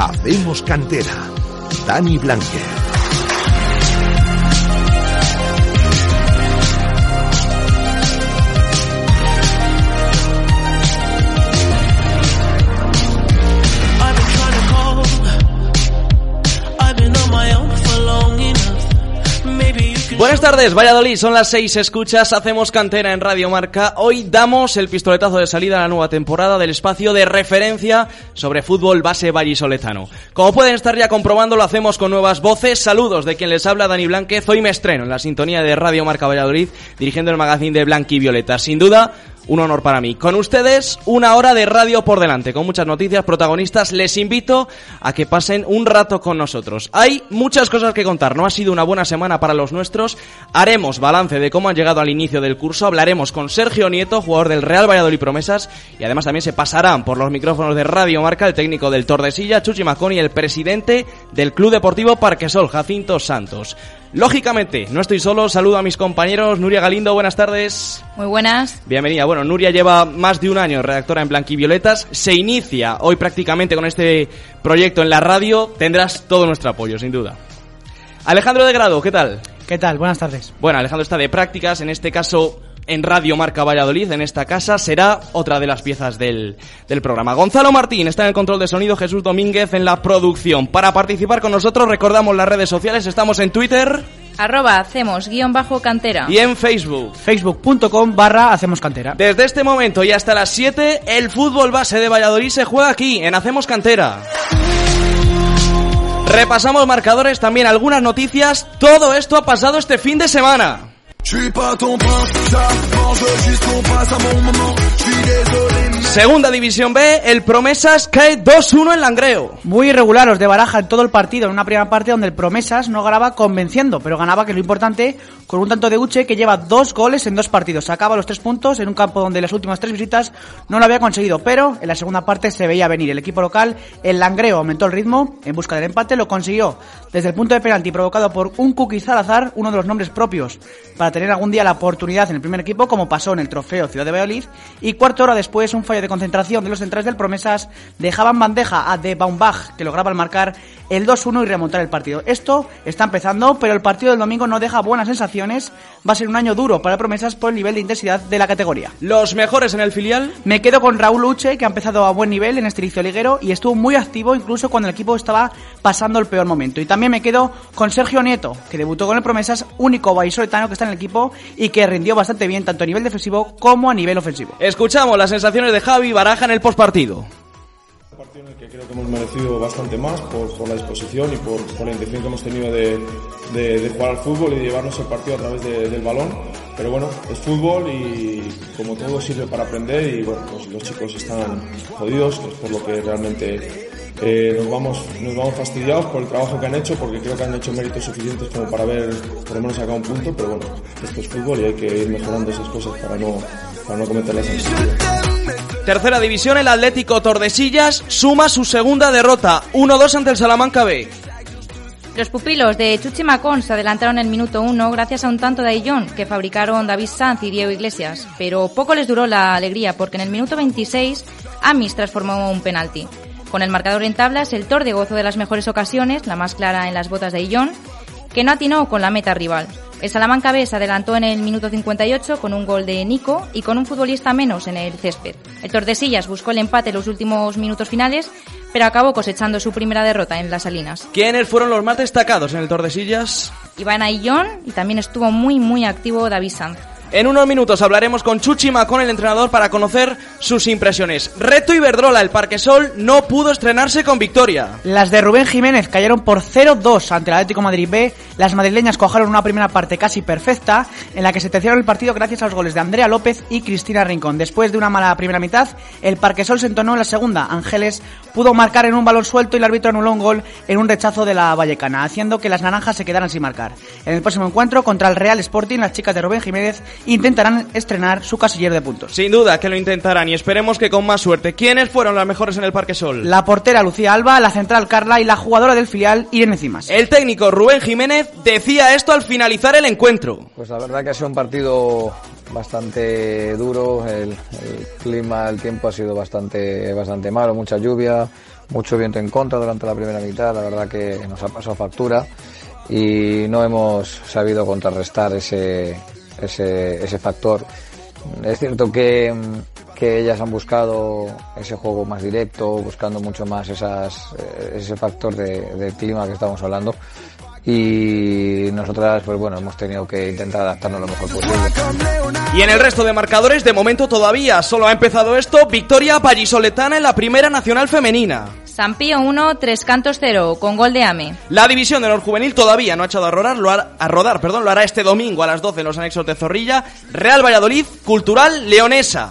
Hacemos cantera. Dani Blanque. Buenas tardes, Valladolid, son las seis escuchas, hacemos cantera en Radio Marca. Hoy damos el pistoletazo de salida a la nueva temporada del espacio de referencia sobre fútbol base vallisoletano. Como pueden estar ya comprobando, lo hacemos con nuevas voces. Saludos de quien les habla, Dani Blanquez. Hoy me estreno en la sintonía de Radio Marca Valladolid, dirigiendo el magazine de Blanqui Violeta. Sin duda, un honor para mí. Con ustedes, una hora de radio por delante, con muchas noticias, protagonistas. Les invito a que pasen un rato con nosotros. Hay muchas cosas que contar. No ha sido una buena semana para los nuestros. Haremos balance de cómo han llegado al inicio del curso. Hablaremos con Sergio Nieto, jugador del Real Valladolid Promesas. Y además también se pasarán por los micrófonos de Radio Marca el técnico del Tordesilla, Chuchi Maconi, el presidente del Club Deportivo Parquesol, Jacinto Santos. Lógicamente, no estoy solo, saludo a mis compañeros. Nuria Galindo, buenas tardes. Muy buenas. Bienvenida. Bueno, Nuria lleva más de un año redactora en Blanquivioletas. Se inicia hoy prácticamente con este proyecto en la radio. Tendrás todo nuestro apoyo, sin duda. Alejandro de Grado, ¿qué tal? ¿Qué tal? Buenas tardes. Bueno, Alejandro está de prácticas, en este caso en Radio Marca Valladolid, en esta casa, será otra de las piezas del, del, programa. Gonzalo Martín está en el control de sonido, Jesús Domínguez en la producción. Para participar con nosotros, recordamos las redes sociales, estamos en Twitter. Arroba hacemos guion bajo cantera. Y en Facebook. Facebook.com barra hacemos cantera. Desde este momento y hasta las 7, el fútbol base de Valladolid se juega aquí, en Hacemos Cantera. Repasamos marcadores, también algunas noticias. Todo esto ha pasado este fin de semana. Segunda División B, el Promesas cae 2-1 en Langreo. Muy irregular los de Baraja en todo el partido, en una primera parte donde el Promesas no ganaba convenciendo, pero ganaba, que es lo importante, con un tanto de Uche que lleva dos goles en dos partidos. Sacaba los tres puntos en un campo donde las últimas tres visitas no lo había conseguido, pero en la segunda parte se veía venir. El equipo local, el Langreo, aumentó el ritmo en busca del empate, lo consiguió desde el punto de penalti provocado por un Cookie Salazar, uno de los nombres propios para tener algún día la oportunidad en el primer equipo, como pasó en el trofeo Ciudad de Valladolid, y cuarto hora después un fallo de concentración de los centrales del Promesas dejaban bandeja a De Baumbach, que lograba al marcar el 2-1 y remontar el partido. Esto está empezando, pero el partido del domingo no deja buenas sensaciones. Va a ser un año duro para Promesas por el nivel de intensidad de la categoría. ¿Los mejores en el filial? Me quedo con Raúl Uche, que ha empezado a buen nivel en este inicio liguero y estuvo muy activo incluso cuando el equipo estaba pasando el peor momento. Y también me quedo con Sergio Nieto, que debutó con el Promesas, único vallisoletano que está en el equipo y que rindió bastante bien tanto a nivel defensivo como a nivel ofensivo. Escuchamos las sensaciones de Javi Baraja en el postpartido partido en el que creo que hemos merecido bastante más por, por la disposición y por, por, la intención que hemos tenido de, de, de, jugar al fútbol y de llevarnos el partido a través de, del balón. Pero bueno, es fútbol y como todo sirve para aprender y bueno, pues los chicos están jodidos, es por lo que realmente eh, nos, vamos, nos vamos fastidiados por el trabajo que han hecho, porque creo que han hecho méritos suficientes como para haber por lo menos sacado un punto, pero bueno, esto es fútbol y hay que ir mejorando esas cosas para no, para no cometerlas en Tercera división, el Atlético Tordesillas suma su segunda derrota, 1-2 ante el Salamanca B. Los pupilos de Chuchi Macón se adelantaron en el minuto 1 gracias a un tanto de Aillón que fabricaron David Sanz y Diego Iglesias, pero poco les duró la alegría porque en el minuto 26 Amis transformó un penalti. Con el marcador en tablas, el Torde gozó de las mejores ocasiones, la más clara en las botas de Aillón, que no atinó con la meta rival. El Salamanca B se adelantó en el minuto 58 con un gol de Nico y con un futbolista menos en el césped. El Tordesillas buscó el empate en los últimos minutos finales, pero acabó cosechando su primera derrota en las Salinas. ¿Quiénes fueron los más destacados en el Tordesillas? Iván Aillón y también estuvo muy muy activo David Sanz. En unos minutos hablaremos con Chuchi Macón, el entrenador, para conocer sus impresiones. Reto Iberdrola, el Parquesol no pudo estrenarse con victoria. Las de Rubén Jiménez cayeron por 0-2 ante el Atlético Madrid B. Las madrileñas cojaron una primera parte casi perfecta, en la que se terció el partido gracias a los goles de Andrea López y Cristina Rincón. Después de una mala primera mitad, el Parquesol se entonó en la segunda. Ángeles pudo marcar en un balón suelto y el árbitro anuló un gol en un rechazo de la Vallecana, haciendo que las naranjas se quedaran sin marcar. En el próximo encuentro contra el Real Sporting, las chicas de Rubén Jiménez intentarán estrenar su casillero de puntos. Sin duda que lo intentarán y esperemos que con más suerte. ¿Quiénes fueron las mejores en el Parque Sol? La portera Lucía Alba, la central Carla y la jugadora del filial Irene Cimas. El técnico Rubén Jiménez decía esto al finalizar el encuentro. Pues la verdad que ha sido un partido bastante duro, el, el clima, el tiempo ha sido bastante, bastante malo, mucha lluvia, mucho viento en contra durante la primera mitad, la verdad que nos ha pasado factura y no hemos sabido contrarrestar ese, ese, factor. Es cierto que, que ellas han buscado ese juego más directo, buscando mucho más esas, eh, ese factor de, de clima que estamos hablando y nosotras pues bueno hemos tenido que intentar adaptarnos lo mejor posible. Y en el resto de marcadores de momento todavía solo ha empezado esto, victoria vallisoletana en la Primera Nacional Femenina. San Pío 1, Tres Cantos 0, con gol de Ame. La división de honor juvenil todavía no ha echado a rodar, lo hará, a rodar, perdón, lo hará este domingo a las 12 en los anexos de Zorrilla, Real Valladolid, Cultural Leonesa.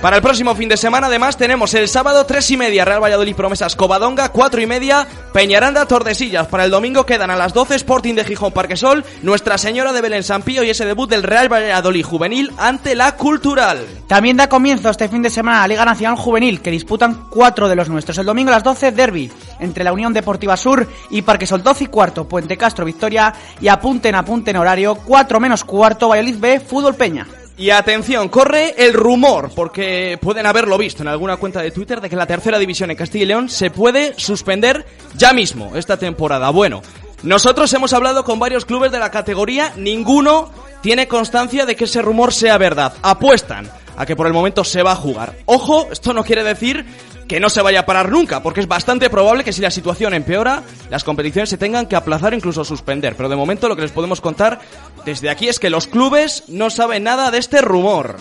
Para el próximo fin de semana, además, tenemos el sábado 3 y media Real Valladolid Promesas Covadonga, 4 y media Peñaranda Tordesillas. Para el domingo quedan a las 12 Sporting de Gijón Parquesol, Nuestra Señora de Belén Sampío y ese debut del Real Valladolid Juvenil ante la Cultural. También da comienzo este fin de semana la Liga Nacional Juvenil, que disputan cuatro de los nuestros. El domingo a las 12, Derby, entre la Unión Deportiva Sur y Parquesol 12 y cuarto, Puente Castro Victoria y apunten, apunten horario, 4 menos cuarto, Valladolid B, Fútbol Peña. Y atención, corre el rumor, porque pueden haberlo visto en alguna cuenta de Twitter, de que la tercera división en Castilla y León se puede suspender ya mismo esta temporada. Bueno, nosotros hemos hablado con varios clubes de la categoría, ninguno tiene constancia de que ese rumor sea verdad. Apuestan a que por el momento se va a jugar. Ojo, esto no quiere decir que no se vaya a parar nunca, porque es bastante probable que si la situación empeora, las competiciones se tengan que aplazar o incluso suspender. Pero de momento lo que les podemos contar desde aquí es que los clubes no saben nada de este rumor.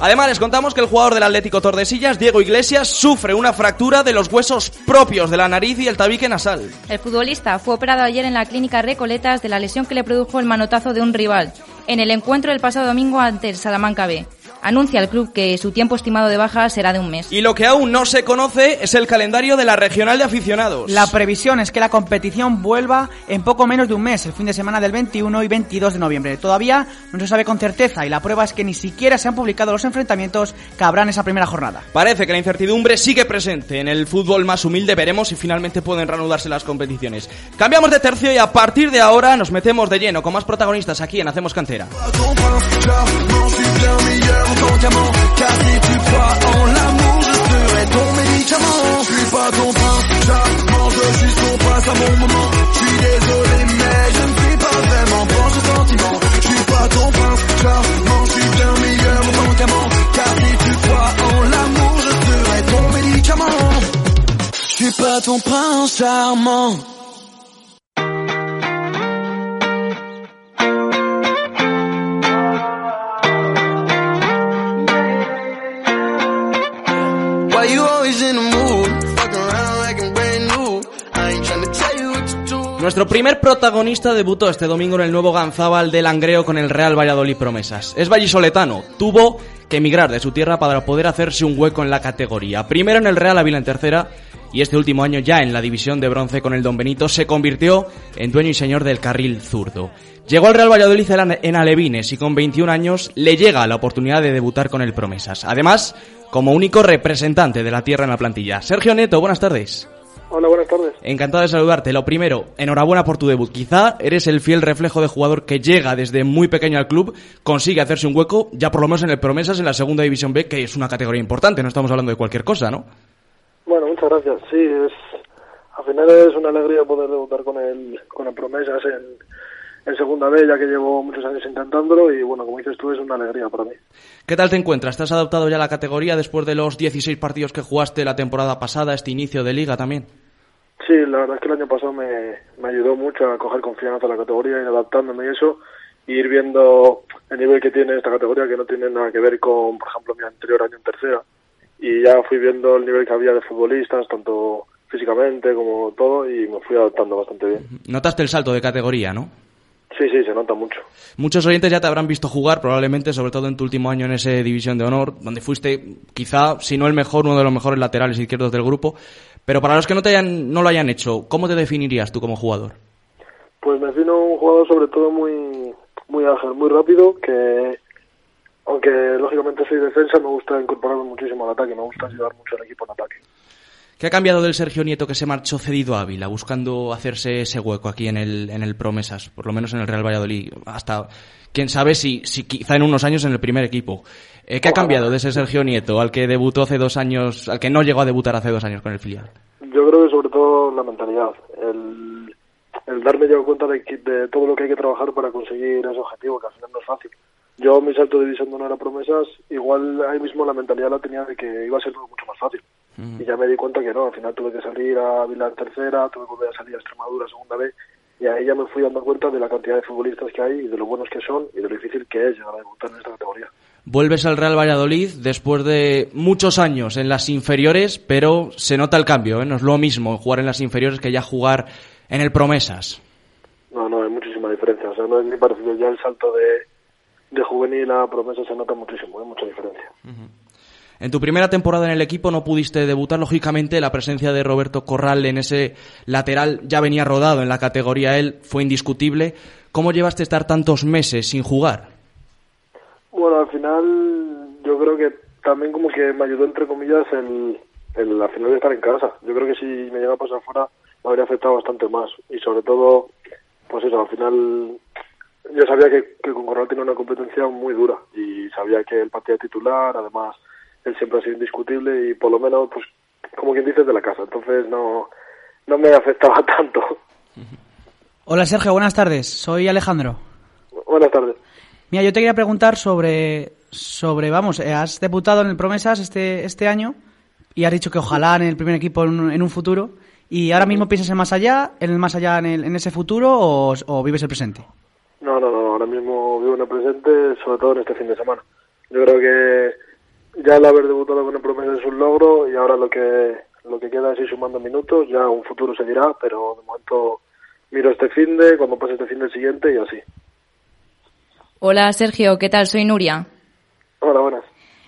Además, les contamos que el jugador del Atlético Tordesillas, Diego Iglesias, sufre una fractura de los huesos propios de la nariz y el tabique nasal. El futbolista fue operado ayer en la clínica Recoletas de la lesión que le produjo el manotazo de un rival en el encuentro del pasado domingo ante el Salamanca B. Anuncia el club que su tiempo estimado de baja será de un mes. Y lo que aún no se conoce es el calendario de la regional de aficionados. La previsión es que la competición vuelva en poco menos de un mes, el fin de semana del 21 y 22 de noviembre. Todavía no se sabe con certeza y la prueba es que ni siquiera se han publicado los enfrentamientos que habrá en esa primera jornada. Parece que la incertidumbre sigue presente en el fútbol más humilde. Veremos si finalmente pueden reanudarse las competiciones. Cambiamos de tercio y a partir de ahora nos metemos de lleno con más protagonistas aquí en Hacemos Cantera. Ton diamant. Car si tu crois en l'amour Je serai ton médicament. Je suis pas ton prince charmant Je suis ton prince à mon moment. Je suis désolé mais je ne suis pas vraiment proche de sentiment. Je suis pas ton prince charmant Je suis bien meilleur en tant qu'amant Car si tu crois en l'amour Je serai ton médicament. Je suis pas ton prince charmant Nuestro primer protagonista debutó este domingo en el nuevo Ganzábal de Langreo con el Real Valladolid Promesas. Es vallisoletano, tuvo que emigrar de su tierra para poder hacerse un hueco en la categoría. Primero en el Real Ávila en tercera y este último año ya en la división de bronce con el Don Benito se convirtió en dueño y señor del carril zurdo. Llegó al Real Valladolid en Alevines y con 21 años le llega la oportunidad de debutar con el Promesas. Además, como único representante de la tierra en la plantilla. Sergio Neto, buenas tardes. Hola, buenas tardes. Encantado de saludarte. Lo primero, enhorabuena por tu debut. Quizá eres el fiel reflejo de jugador que llega desde muy pequeño al club, consigue hacerse un hueco, ya por lo menos en el Promesas, en la segunda división B, que es una categoría importante, no estamos hablando de cualquier cosa, ¿no? Bueno, muchas gracias. Sí, es al final es una alegría poder debutar con el con el Promesas en, en segunda B, ya que llevo muchos años intentándolo y bueno, como dices tú, es una alegría para mí. ¿Qué tal te encuentras? ¿Te has adaptado ya a la categoría después de los 16 partidos que jugaste la temporada pasada, este inicio de liga también? Sí, la verdad es que el año pasado me, me ayudó mucho a coger confianza a la categoría, ir adaptándome y eso, y ir viendo el nivel que tiene esta categoría, que no tiene nada que ver con, por ejemplo, mi anterior año en tercera. Y ya fui viendo el nivel que había de futbolistas, tanto físicamente como todo, y me fui adaptando bastante bien. Notaste el salto de categoría, ¿no? Sí, sí, se nota mucho. Muchos oyentes ya te habrán visto jugar, probablemente, sobre todo en tu último año en esa división de honor, donde fuiste quizá, si no el mejor, uno de los mejores laterales izquierdos del grupo. Pero para los que no, te hayan, no lo hayan hecho, ¿cómo te definirías tú como jugador? Pues me defino un jugador sobre todo muy, muy ágil, muy rápido, que aunque lógicamente soy defensa, me gusta incorporarme muchísimo al ataque, me gusta ayudar mucho al equipo en ataque. ¿Qué ha cambiado del Sergio Nieto que se marchó cedido a Ávila, buscando hacerse ese hueco aquí en el, en el Promesas, por lo menos en el Real Valladolid? Hasta quién sabe si, si quizá en unos años en el primer equipo. Eh, ¿Qué ha cambiado de ese Sergio Nieto al que debutó hace dos años, al que no llegó a debutar hace dos años con el filial? Yo creo que sobre todo la mentalidad, el, el darme yo cuenta de, de todo lo que hay que trabajar para conseguir ese objetivo, que al final no es fácil. Yo mi salto de división de honor a promesas, igual ahí mismo la mentalidad la tenía de que iba a ser mucho más fácil. Y ya me di cuenta que no, al final tuve que salir a Vila en tercera, tuve que volver a salir a Extremadura segunda vez, y ahí ya me fui dando cuenta de la cantidad de futbolistas que hay y de lo buenos que son y de lo difícil que es llegar a debutar en esta categoría. Vuelves al Real Valladolid después de muchos años en las inferiores, pero se nota el cambio, ¿eh? no es lo mismo jugar en las inferiores que ya jugar en el Promesas. No, no, hay muchísima diferencia. O sea, no es ni parecido. Ya el salto de, de juvenil a promesa se nota muchísimo, hay mucha diferencia. En tu primera temporada en el equipo no pudiste debutar, lógicamente la presencia de Roberto Corral en ese lateral ya venía rodado en la categoría, él fue indiscutible. ¿Cómo llevaste estar tantos meses sin jugar? Bueno, al final yo creo que también como que me ayudó entre comillas el, el al final de estar en casa. Yo creo que si me llegaba a pasar fuera me habría afectado bastante más y sobre todo pues eso, al final yo sabía que, que con Corral tenía una competencia muy dura y sabía que el partía titular, además él siempre ha sido indiscutible y por lo menos pues como quien dice de la casa, entonces no no me afectaba tanto. Hola Sergio, buenas tardes. Soy Alejandro. Buenas tardes. Mira, yo te quería preguntar sobre, sobre vamos, eh, has debutado en el Promesas este, este año y has dicho que ojalá en el primer equipo en un, en un futuro. ¿Y ahora mismo piensas en más allá, en el más allá, en, el- en ese futuro o, o vives el presente? No, no, no, ahora mismo vivo en el presente, sobre todo en este fin de semana. Yo creo que ya el haber debutado con el Promesa es un logro y ahora lo que lo que queda es ir sumando minutos, ya un futuro se dirá, pero de momento miro este fin de, cuando pase este fin del siguiente y así. Hola Sergio, ¿qué tal? Soy Nuria. Hola, buenas.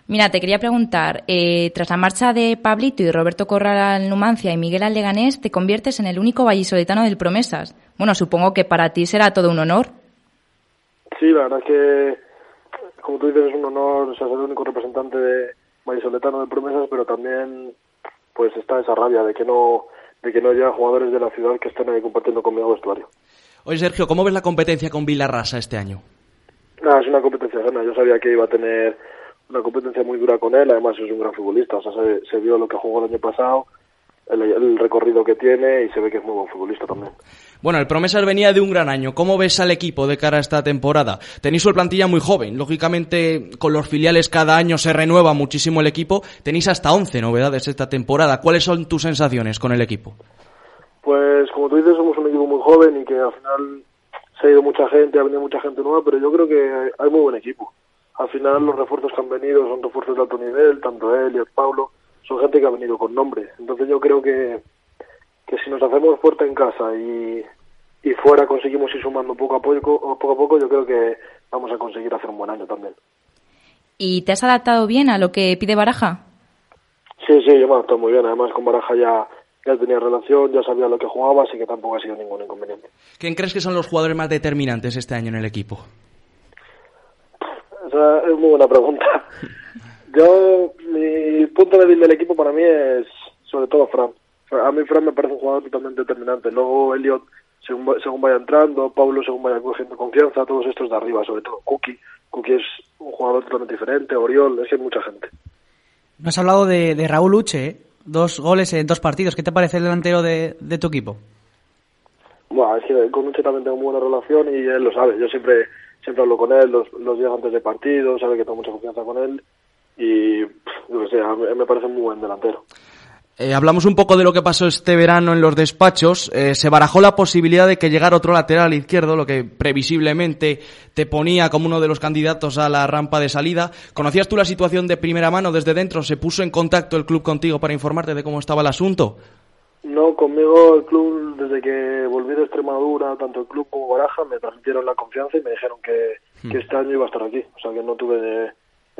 Mira, te quería preguntar, eh, tras la marcha de Pablito y Roberto Corral al Numancia y Miguel al Leganés, te conviertes en el único vallisoletano del Promesas. Bueno, supongo que para ti será todo un honor. Sí, la verdad es que, como tú dices, es un honor o sea, ser el único representante de Vallisoletano de Promesas, pero también pues está esa rabia de que no de que no haya jugadores de la ciudad que estén ahí compartiendo conmigo vestuario. Oye Sergio, ¿cómo ves la competencia con Vilarrasa este año? Nada, es una competencia sana. Yo sabía que iba a tener una competencia muy dura con él. Además, es un gran futbolista. O sea, se, se vio lo que jugó el año pasado, el, el recorrido que tiene y se ve que es muy buen futbolista también. Bueno, el Promesas venía de un gran año. ¿Cómo ves al equipo de cara a esta temporada? Tenéis una plantilla muy joven. Lógicamente, con los filiales cada año se renueva muchísimo el equipo. Tenéis hasta 11 novedades esta temporada. ¿Cuáles son tus sensaciones con el equipo? Pues, como tú dices, somos un equipo muy joven y que al final se ha ido mucha gente, ha venido mucha gente nueva, pero yo creo que hay, hay muy buen equipo. Al final, los refuerzos que han venido son refuerzos de alto nivel, tanto él y el Pablo, son gente que ha venido con nombre. Entonces, yo creo que, que si nos hacemos fuerte en casa y, y fuera conseguimos ir sumando poco a poco, poco a poco, yo creo que vamos a conseguir hacer un buen año también. ¿Y te has adaptado bien a lo que pide Baraja? Sí, sí, yo me he adaptado muy bien. Además, con Baraja ya, ya tenía relación, ya sabía lo que jugaba, así que tampoco ha sido ningún inconveniente. ¿Quién crees que son los jugadores más determinantes este año en el equipo? Esa es muy buena pregunta. Yo, mi punto débil del equipo para mí es sobre todo Fran. A mí Fran me parece un jugador totalmente determinante. Luego Elliot, según, según vaya entrando, Pablo según vaya cogiendo confianza, todos estos de arriba, sobre todo Cookie. Cookie es un jugador totalmente diferente, Oriol, es que hay mucha gente. No has hablado de, de Raúl Uche, ¿eh? dos goles en dos partidos. ¿Qué te parece el delantero de, de tu equipo? Bueno, es que con Uche también tengo muy buena relación y él lo sabe. Yo siempre siempre hablo con él los, los días antes de partido, sabe que tengo mucha confianza con él y, qué sé, a mí me parece un muy buen delantero. Eh, hablamos un poco de lo que pasó este verano en los despachos. Eh, se barajó la posibilidad de que llegara otro lateral izquierdo, lo que previsiblemente te ponía como uno de los candidatos a la rampa de salida. ¿Conocías tú la situación de primera mano desde dentro? ¿Se puso en contacto el club contigo para informarte de cómo estaba el asunto? No, conmigo el club, desde que volví de Extremadura, tanto el club como Baraja, me transmitieron la confianza y me dijeron que, que este año iba a estar aquí. O sea que no tuve de-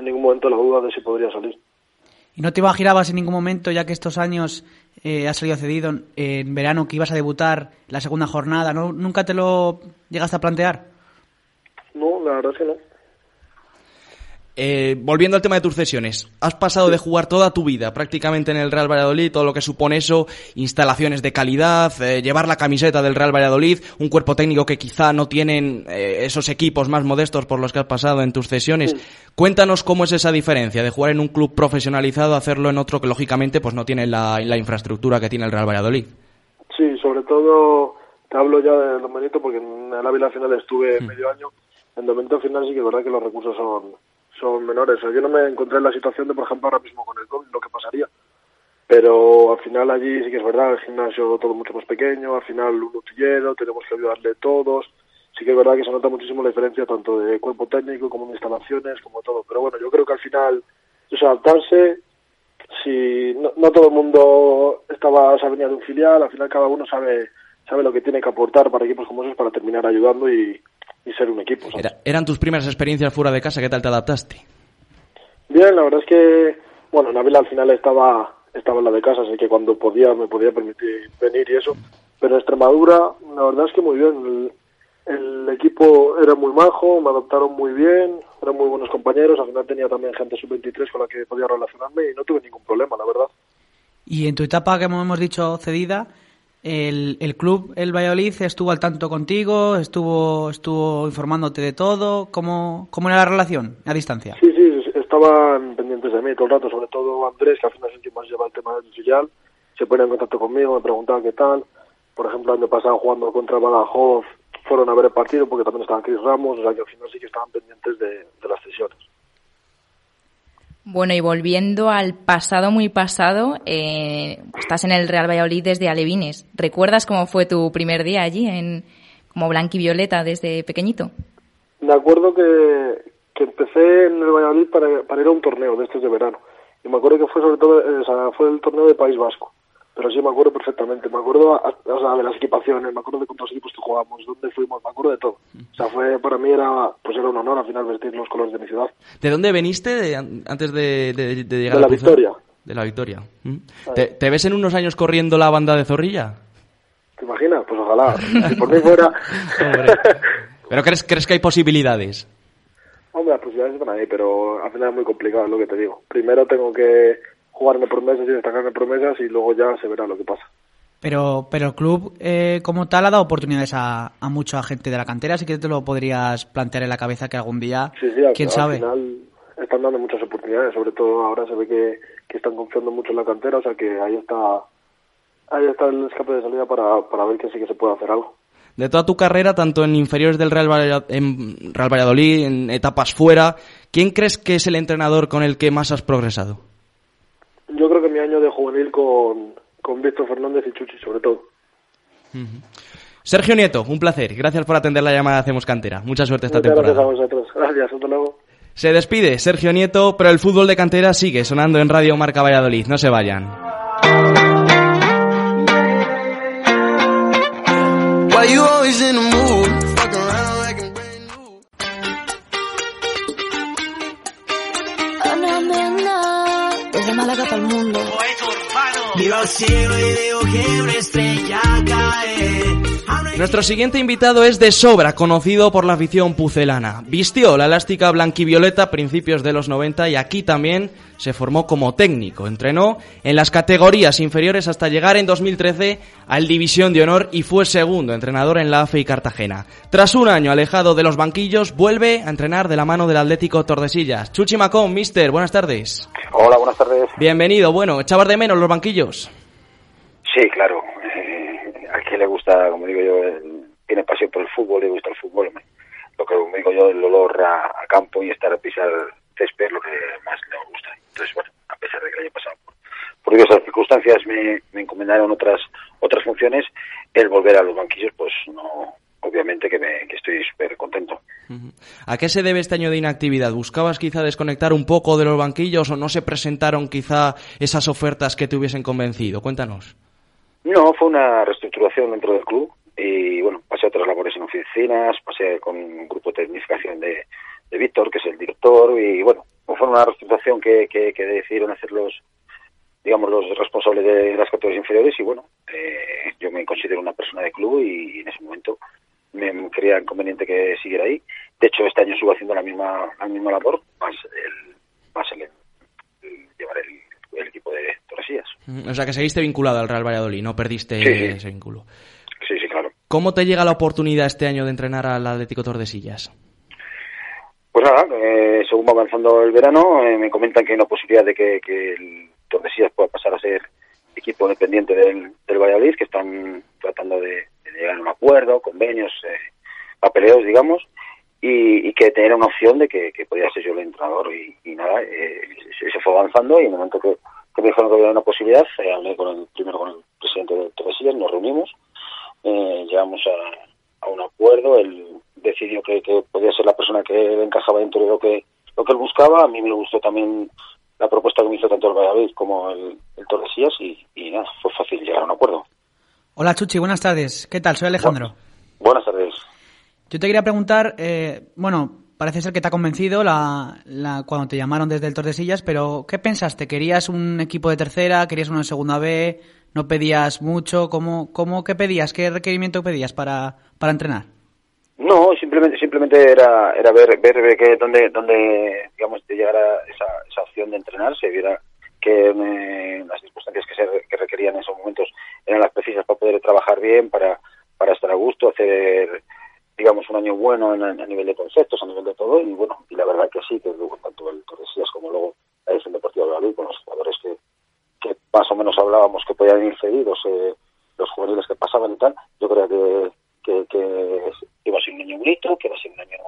en ningún momento la duda de si podría salir. ¿Y no te imaginabas en ningún momento, ya que estos años eh, has salido cedido en, en verano, que ibas a debutar la segunda jornada? ¿no? ¿Nunca te lo llegaste a plantear? No, la verdad es que no. Eh, volviendo al tema de tus cesiones, has pasado de jugar toda tu vida prácticamente en el Real Valladolid, todo lo que supone eso, instalaciones de calidad, eh, llevar la camiseta del Real Valladolid, un cuerpo técnico que quizá no tienen eh, esos equipos más modestos por los que has pasado en tus cesiones. Cuéntanos cómo es esa diferencia de jugar en un club profesionalizado a hacerlo en otro que lógicamente pues no tiene la, la infraestructura que tiene el Real Valladolid. Sí, sobre todo te hablo ya de Don Benito porque en el Ávila final estuve medio año. En Don Benito final sí que es verdad que los recursos son son menores. O sea, yo no me encontré en la situación de, por ejemplo, ahora mismo con el COVID, lo que pasaría. Pero al final allí sí que es verdad, el gimnasio todo mucho más pequeño, al final un utillero, tenemos que ayudarle todos. Sí que es verdad que se nota muchísimo la diferencia tanto de cuerpo técnico como de instalaciones, como todo. Pero bueno, yo creo que al final es adaptarse. Si no, no todo el mundo estaba, o sea, venía de un filial, al final cada uno sabe sabe lo que tiene que aportar para equipos como esos para terminar ayudando y, y ser un equipo. ¿sabes? Era- ¿Eran tus primeras experiencias fuera de casa? ¿Qué tal te adaptaste? Bien, la verdad es que, bueno, en Ávila al final estaba, estaba en la de casa, así que cuando podía me podía permitir venir y eso. Pero en Extremadura, la verdad es que muy bien. El, el equipo era muy majo, me adoptaron muy bien, eran muy buenos compañeros. Al final tenía también gente sub-23 con la que podía relacionarme y no tuve ningún problema, la verdad. Y en tu etapa, que hemos dicho, cedida, el, el club, el Valladolid, estuvo al tanto contigo, estuvo estuvo informándote de todo. ¿Cómo, cómo era la relación a distancia? Sí, sí, estaban pendientes de mí todo el rato, sobre todo Andrés, que al final es más lleva el tema del filial. Se ponía en contacto conmigo, me preguntaba qué tal. Por ejemplo, el año pasado jugando contra Badajoz, fueron a ver el partido porque también estaban Chris Ramos, o sea que al final sí que estaban pendientes de, de las sesiones. Bueno, y volviendo al pasado muy pasado, eh, estás en el Real Valladolid desde Alevines. ¿Recuerdas cómo fue tu primer día allí, en como blanquivioleta desde pequeñito? Me acuerdo que, que empecé en el Valladolid para, para ir a un torneo de estos de verano. Y me acuerdo que fue sobre todo, eh, fue el torneo de País Vasco. Pero sí me acuerdo perfectamente. Me acuerdo o sea, de las equipaciones, me acuerdo de cuántos equipos que jugábamos, dónde fuimos, me acuerdo de todo. O sea, fue para mí era pues era un honor al final vestir los colores de mi ciudad. ¿De dónde veniste de- antes de, de- de llegar De la a Cruzar? Victoria. De la Victoria. ¿Mm? ¿Te, te ves en unos años corriendo la banda de Zorrilla? ¿Te imaginas? Pues ojalá. Si por mí fuera... ¿Pero crees, crees que hay posibilidades? Hombre, las posibilidades están ahí, pero al final es muy complicado, es lo que te digo. Primero tengo que jugarme promesas y destacarme promesas y luego ya se verá lo que pasa. Pero, pero el club eh, como tal ha dado oportunidades a, a mucha gente de la cantera, así que te lo podrías plantear en la cabeza que algún día, Sí, sí, al, quién al sabe. final están dando muchas oportunidades, sobre todo ahora se ve que, que están confiando mucho en la cantera, o sea que ahí está ahí está el escape de salida para, para ver que sí que se puede hacer algo. De toda tu carrera, tanto en inferiores del Real, Valla- en Real Valladolid, en etapas fuera, ¿quién crees que es el entrenador con el que más has progresado? Yo creo que mi año de juvenil con, con Víctor Fernández y Chuchi sobre todo. Sergio Nieto, un placer. Gracias por atender la llamada de Hacemos Cantera. Mucha suerte esta Muchas gracias a temporada. vosotros. Gracias, hasta luego. Se despide Sergio Nieto, pero el fútbol de cantera sigue sonando en Radio Marca Valladolid. No se vayan. Desde Málaga para el mundo. Miro al cielo y veo que una estrella cae. Nuestro siguiente invitado es de sobra conocido por la afición pucelana. Vistió la elástica blanquivioleta a principios de los 90 y aquí también se formó como técnico. Entrenó en las categorías inferiores hasta llegar en 2013 al División de Honor y fue segundo entrenador en la AFE y Cartagena. Tras un año alejado de los banquillos, vuelve a entrenar de la mano del Atlético Tordesillas. Chuchi Macón, mister, buenas tardes. Hola, buenas tardes. Bienvenido. Bueno, ¿echabas de menos los banquillos? Sí, claro. Quien le gusta, como digo yo, el- tiene pasión por el fútbol, le gusta el fútbol. Lo que como digo yo, el olor a, campo y estar a pisar césped lo que más le gusta. Entonces, bueno, a pesar de que el pasado, por, por diversas circunstancias, me, me encomendaron otras otras funciones, el volver a los banquillos, pues no, obviamente que, me, que estoy súper contento. ¿A qué se debe este año de inactividad? ¿Buscabas quizá desconectar un poco de los banquillos o no se presentaron quizá esas ofertas que te hubiesen convencido? Cuéntanos. No, fue una reestructuración dentro del club y bueno, pasé otras labores en oficinas, pasé con un grupo de tecnificación de, de Víctor, que es el director, y bueno, fue una reestructuración que, que, que decidieron hacer los, digamos, los responsables de las categorías inferiores y bueno, eh, yo me considero una persona de club y en ese momento me creía inconveniente que siguiera ahí. De hecho este año sigo haciendo la misma la misma labor más el más el llevar el, el equipo de Torresías Mm, O sea, que seguiste vinculado al Real Valladolid, no perdiste Sí, sí. ese vínculo. sí sí claro ¿Cómo te llega la oportunidad este año de entrenar al Atlético Tordesillas? Pues nada, eh, según va avanzando el verano, eh, me comentan que hay una posibilidad de que, que el Tordesillas pueda pasar a ser equipo dependiente del, del Valladolid, que están tratando de, de llegar a un acuerdo, convenios, eh, papeleos, digamos, y, y que tenía una opción de que, que podía ser yo el entrenador. Y, y nada, eh, se, se fue avanzando y en el momento que, que me dijeron que había una posibilidad, eh, hablé con el, primero con el presidente del Tordesillas, nos reunimos, eh, llegamos a, a un acuerdo, él decidió que, que podía ser la persona que encajaba dentro de lo que lo que él buscaba, a mí me gustó también la propuesta que me hizo tanto el Valladolid como el, el Tordesillas y, y nada, fue fácil llegar a un acuerdo. Hola Chuchi, buenas tardes. ¿Qué tal? Soy Alejandro. Buenas tardes. Yo te quería preguntar, eh, bueno, parece ser que te ha convencido la, la- cuando te llamaron desde el Tordesillas, pero ¿qué pensaste? ¿Querías un equipo de tercera? ¿Querías uno de segunda B? ¿No pedías mucho? ¿Cómo, cómo qué pedías? ¿Qué requerimiento pedías para, para entrenar? No, simplemente simplemente era era ver ver, ver que donde donde digamos te llegara esa, esa opción de entrenar se viera que las circunstancias que se que requerían en esos momentos eran las precisas para poder trabajar bien para para estar a gusto hacer digamos un año bueno en- a nivel de conceptos a nivel de todo y bueno y la verdad que sí que luego tanto el Tordesillas como luego la edición deportiva de Valladolid con los jugadores que que más o menos hablábamos que podían ir cedidos eh, los juveniles que pasaban y tal yo creo que que, que iba a ser un año bonito, que iba a ser un año,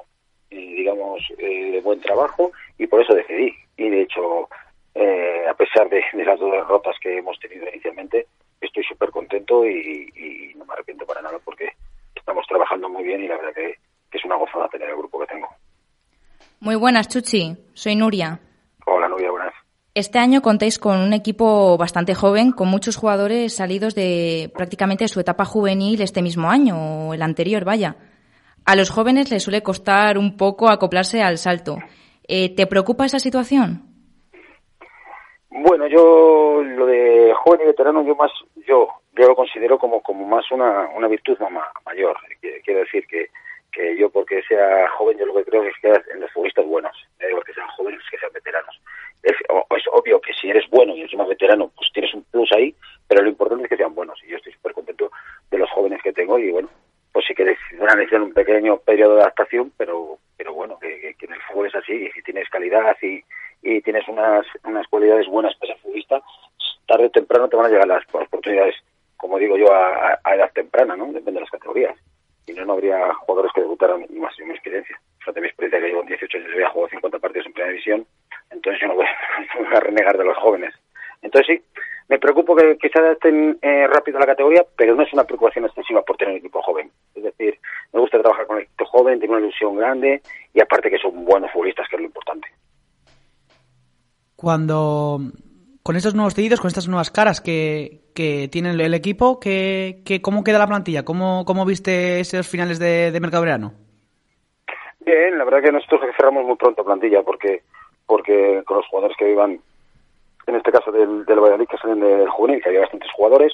eh, digamos, eh, de buen trabajo, y por eso decidí. Y de hecho, eh, a pesar de, de las dos derrotas que hemos tenido inicialmente, estoy súper contento y, y no me arrepiento para nada porque estamos trabajando muy bien y la verdad que, que es una gozada tener el grupo que tengo. Muy buenas, Chuchi. Soy Nuria. Hola, Nuria, buenas. Este año contáis con un equipo bastante joven, con muchos jugadores salidos de prácticamente su etapa juvenil este mismo año, o el anterior, vaya. A los jóvenes les suele costar un poco acoplarse al salto. Eh, ¿Te preocupa esa situación? Bueno, yo lo de joven y veterano, yo más, yo, yo lo considero como, como más una, una virtud ma- mayor. Qu- Quiero decir que, que yo porque sea joven, yo lo que creo es que en los futbolistas buenos, me da igual que sean jóvenes que sean veteranos. Es, o- es obvio que si eres bueno y encima veterano, pues tienes un plus ahí, pero lo importante es que sean buenos. Y yo estoy súper contento de los jóvenes que tengo y bueno, pues sí que necesitan periodo de adaptación, pero pero bueno, que, en el fútbol es así, y si tienes calidad y, y tienes unas, unas cualidades buenas para ser futbolista, tarde o temprano te van a llegar las oportunidades, como digo yo, a, a edad temprana, ¿no? Depende de las categorías. Si no, habría jugadores que debutaran y más en mi experiencia. Fíjate mi experiencia que llevo en 18 años, había jugado 50 partidos en primera división, entonces yo no voy, no voy a renegar de los jóvenes. Entonces sí, me preocupo que, que se adapten eh, rápido a la categoría, pero no es una preocupación excesiva por tener un equipo joven. Es decir, me gusta trabajar con el equipo grande y aparte que son buenos futbolistas, que es lo importante. Cuando, con estos nuevos cedidos, con estas nuevas caras que, que tiene el, equipo, ¿qué, qué, ¿cómo queda la plantilla? ¿Cómo, cómo viste esos finales de, de mercado verano? Bien, la verdad que nosotros cerramos muy pronto plantilla porque porque con los jugadores que iban, en este caso del, del Valladolid, que salen del juvenil, que había bastantes jugadores,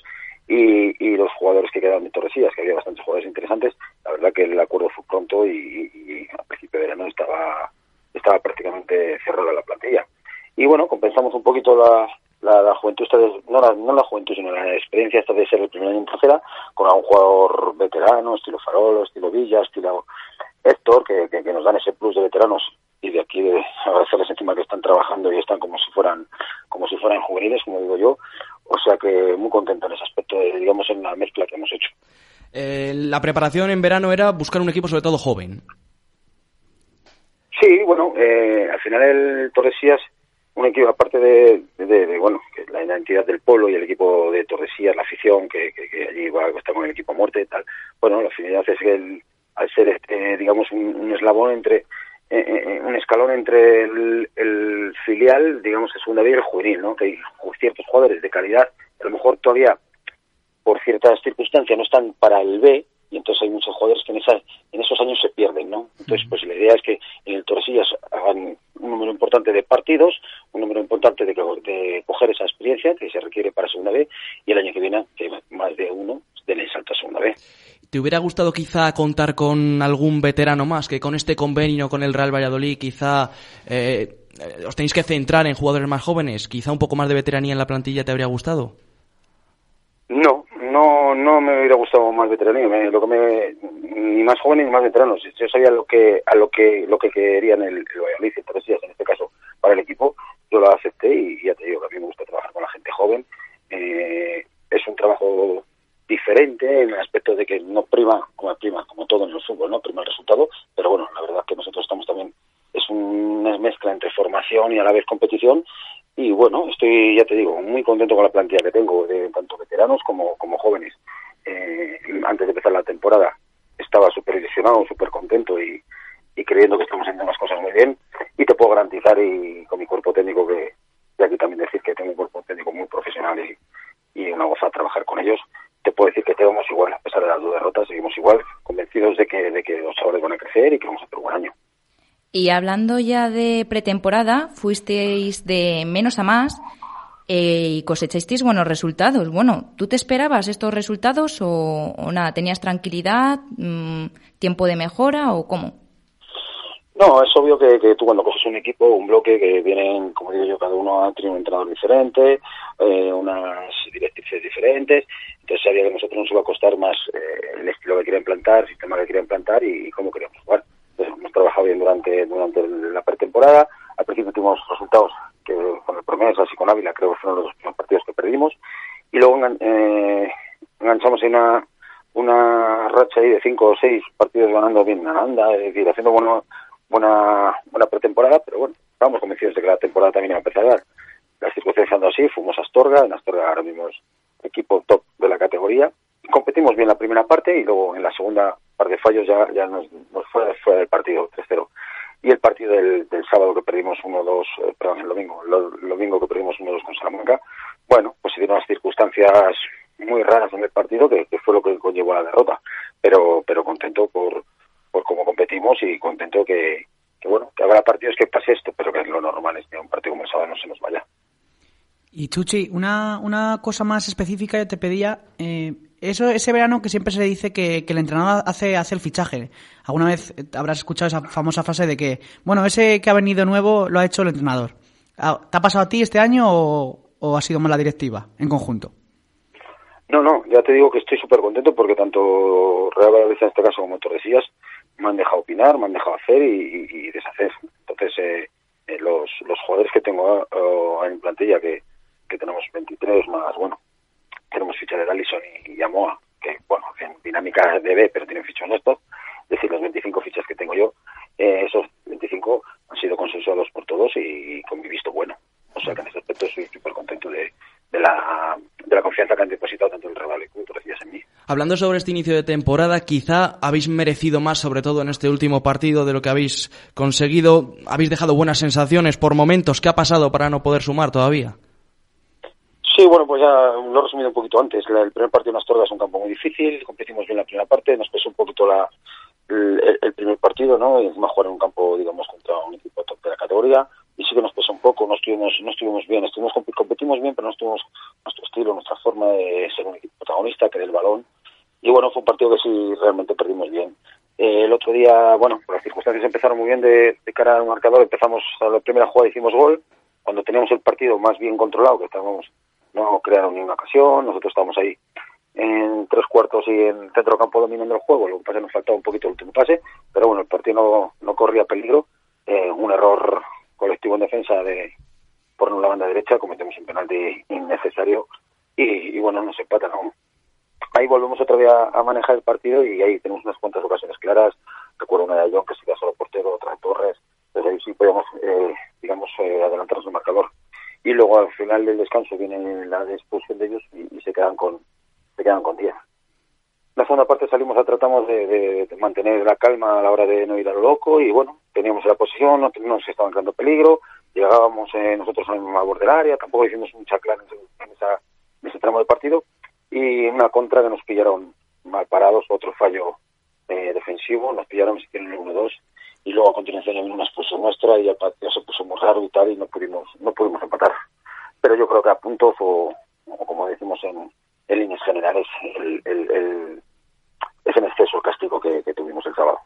y, y los jugadores que quedaban de Torresías, que había bastantes jugadores interesantes, la verdad que el acuerdo fue pronto y, y a principio de verano estaba, estaba prácticamente cerrada la plantilla. Y bueno, compensamos un poquito la, la, la juventud, no, la, no la juventud, sino la experiencia esta de ser el primer año en tercera, con a un jugador veterano, estilo Farolo, estilo Villa, estilo Héctor, que, que, que nos dan ese plus de veteranos y de aquí de agradecerles encima que están trabajando y están como si fueran como si fueran juveniles, como digo yo. O sea que muy contento en ese aspecto, de, digamos, en la mezcla que hemos hecho. Eh, la preparación en verano era buscar un equipo sobre todo joven. Sí, bueno, eh, al final el Torresías, un equipo aparte de, de- de, bueno, que la identidad del pueblo y el equipo de Torresías, la afición que, que, que allí va, está con el equipo a muerte y tal, bueno, la afinidad es que el- al ser este, digamos, un, un eslabón entre eh, eh, un escalón entre el, el filial, digamos, de segunda B y el juvenil, ¿no? Que hay ciertos jugadores de calidad, a lo mejor todavía por ciertas circunstancias no están para el B y entonces hay muchos jugadores que en, esa, en esos años se pierden, ¿no? Entonces, pues la idea es que en el Torresillas hagan un número importante de partidos, un número importante de, de coger esa experiencia que se requiere para segunda B y el año que viene que más de uno den el salto a segunda B. ¿Te hubiera gustado quizá contar con algún veterano más? Que con este convenio con el Real Valladolid quizá eh, eh, os tenéis que centrar en jugadores más jóvenes. Quizá un poco más de veteranía en la plantilla te habría gustado. No, no, no me hubiera gustado más veteranía, me- lo que me, ni más jóvenes ni más veteranos. Yo sabía lo que, a lo que, lo que querían el, el Valladolid, entonces ya, en este caso para el equipo, yo lo acepté y ya te digo que a mí me gusta trabajar con la gente joven. Eh, es un trabajo diferente en el aspecto de que no prima, como prima, como todo en el fútbol, no prima el resultado, pero bueno, la verdad que nosotros estamos también, es una mezcla entre formación y a la vez competición y bueno, estoy, ya te digo, muy contento con la plantilla que tengo, de tanto veteranos como, como jóvenes. Eh, antes de empezar la temporada estaba súper ilusionado, súper contento y, y creyendo que estamos haciendo las cosas muy bien. Y te puedo garantizar, y con mi cuerpo técnico, que y aquí también decir que tengo un cuerpo técnico muy profesional y, y una goza trabajar con ellos, te puedo decir que tenemos igual, a pesar de las dos derrotas, seguimos igual, convencidos de que, de que los chavales van a crecer y que vamos a hacer un buen año. Y hablando ya de pretemporada, fuisteis de menos a más eh, y cosechasteis buenos resultados. Bueno, ¿tú te esperabas estos resultados o, o nada? ¿Tenías tranquilidad, mm, tiempo de mejora o cómo? No, es obvio que, que tú cuando coges un equipo, un bloque que vienen, como digo yo, cada uno ha tenido un entrenador diferente, eh, unas directrices diferentes, entonces sabía que a nosotros nos iba a costar más eh, el estilo que quería implantar, el sistema que quería implantar y, cómo queríamos jugar. Entonces hemos trabajado bien durante, durante la pretemporada, al principio tuvimos resultados que con el Promesas y con Ávila creo que fueron los dos primeros partidos que perdimos, y luego eh, enganchamos en una, una racha ahí de cinco o seis partidos ganando bien anda, es decir, haciendo bueno, buena buena pretemporada, pero bueno, estábamos convencidos de que la temporada también iba a empezar a dar. Las circunstancias ando así, fuimos a Astorga, en Astorga ahora mismo es equipo top de la categoría. Competimos bien la primera parte y luego en la segunda par de fallos ya, ya nos, nos fue fuera del partido 3-0. Y el partido del, sábado que perdimos 1-2, eh, perdón, el domingo, el, domingo que perdimos 1-2 con Salamanca, bueno, pues se dieron unas circunstancias muy raras en el partido que, fue lo que conllevó a la derrota. Pero, pero contento por, por cómo competimos y contento que, que, bueno, que habrá partidos que pase esto, pero que lo normal es que un partido como el sábado no se nos vaya. Y Chuchi, una, una cosa más específica yo te pedía, eh, eso ese verano que siempre se dice que, que el entrenador hace, hace el fichaje. ¿Alguna vez eh, habrás escuchado esa famosa frase de que, bueno, ese que ha venido nuevo lo ha hecho el entrenador? Ah, ¿Te ha pasado a ti este año o, ha sido más la directiva en conjunto? No, no, ya te digo que estoy súper contento porque tanto Real Valladolid en este caso como Tordesillas me han dejado opinar, me han dejado hacer y, deshacer. Entonces, eh, eh, los, los jugadores que tengo eh, en plantilla, que, que tenemos 23 más, bueno, tenemos ficha de Allison y, y Amoa, que, bueno, en dinámica de B, pero tienen fichas estos, es decir, las 25 fichas que tengo yo, eh, esos 25 han sido consensuados por todos y, con mi visto bueno. O sea que en ese aspecto estoy súper contento de, de, la, de la confianza que han depositado tanto el Real como Tordesillas en mí. Hablando sobre este inicio de temporada, quizá habéis merecido más, sobre todo en este último partido, de lo que habéis conseguido. Habéis dejado buenas sensaciones por momentos. ¿Qué ha pasado para no poder sumar todavía? Sí, bueno, pues ya lo he resumido un poquito antes. La- el primer partido en Astorga es un campo muy difícil, competimos bien la primera parte, nos pesó un poquito la, el, el primer partido, ¿no? Y encima jugar en un campo, digamos, contra un equipo top de la categoría, y sí que nos pesó un poco, no estuvimos, no estuvimos bien, estuvimos comp- competimos bien, pero no estuvimos nuestro estilo, nuestra forma de ser un equipo protagonista, que del balón. Y bueno, fue un partido que sí realmente perdimos bien. Eh, el otro día, bueno, pues las circunstancias empezaron muy bien de, de cara al marcador, empezamos a la primera jugada hicimos gol, cuando teníamos el partido más bien controlado, que estábamos, no crearon ni una ocasión, nosotros estábamos ahí en tres cuartos y en centro campo dominando el juego, lo que pasa nos faltaba un poquito el último pase, pero bueno, el partido no, no corría peligro, eh, un error colectivo en defensa de por la banda derecha, cometemos un penalti innecesario y, y bueno, nos empatan aún. Ahí volvemos otra vez a, manejar el partido y ahí tenemos unas cuantas ocasiones claras, recuerdo una de Ayón que se queda solo portero, otra de Torres, entonces ahí sí podíamos, eh, digamos, eh, adelantarnos el marcador. Y luego al final del descanso viene la expulsión de ellos y, se quedan con se quedan con 10. La segunda parte salimos a tratamos de, de- de mantener la calma a la hora de no ir a lo loco y bueno, teníamos la posición, no, no nos estaban creando peligro, llegábamos eh, nosotros a la borde del área, tampoco hicimos mucha clara en, esa, ese tramo del partido y una contra que nos pillaron mal parados, otro fallo eh, defensivo, nos pillaron, se hicieron el 1-2 y luego a continuación vino una expulsión nuestra y el partido se puso muy raro y tal y no pudimos, no pudimos empatar. Pero yo creo que a puntos o, o como decimos en, en líneas generales, el, el, el, es en exceso el castigo que, que tuvimos el sábado.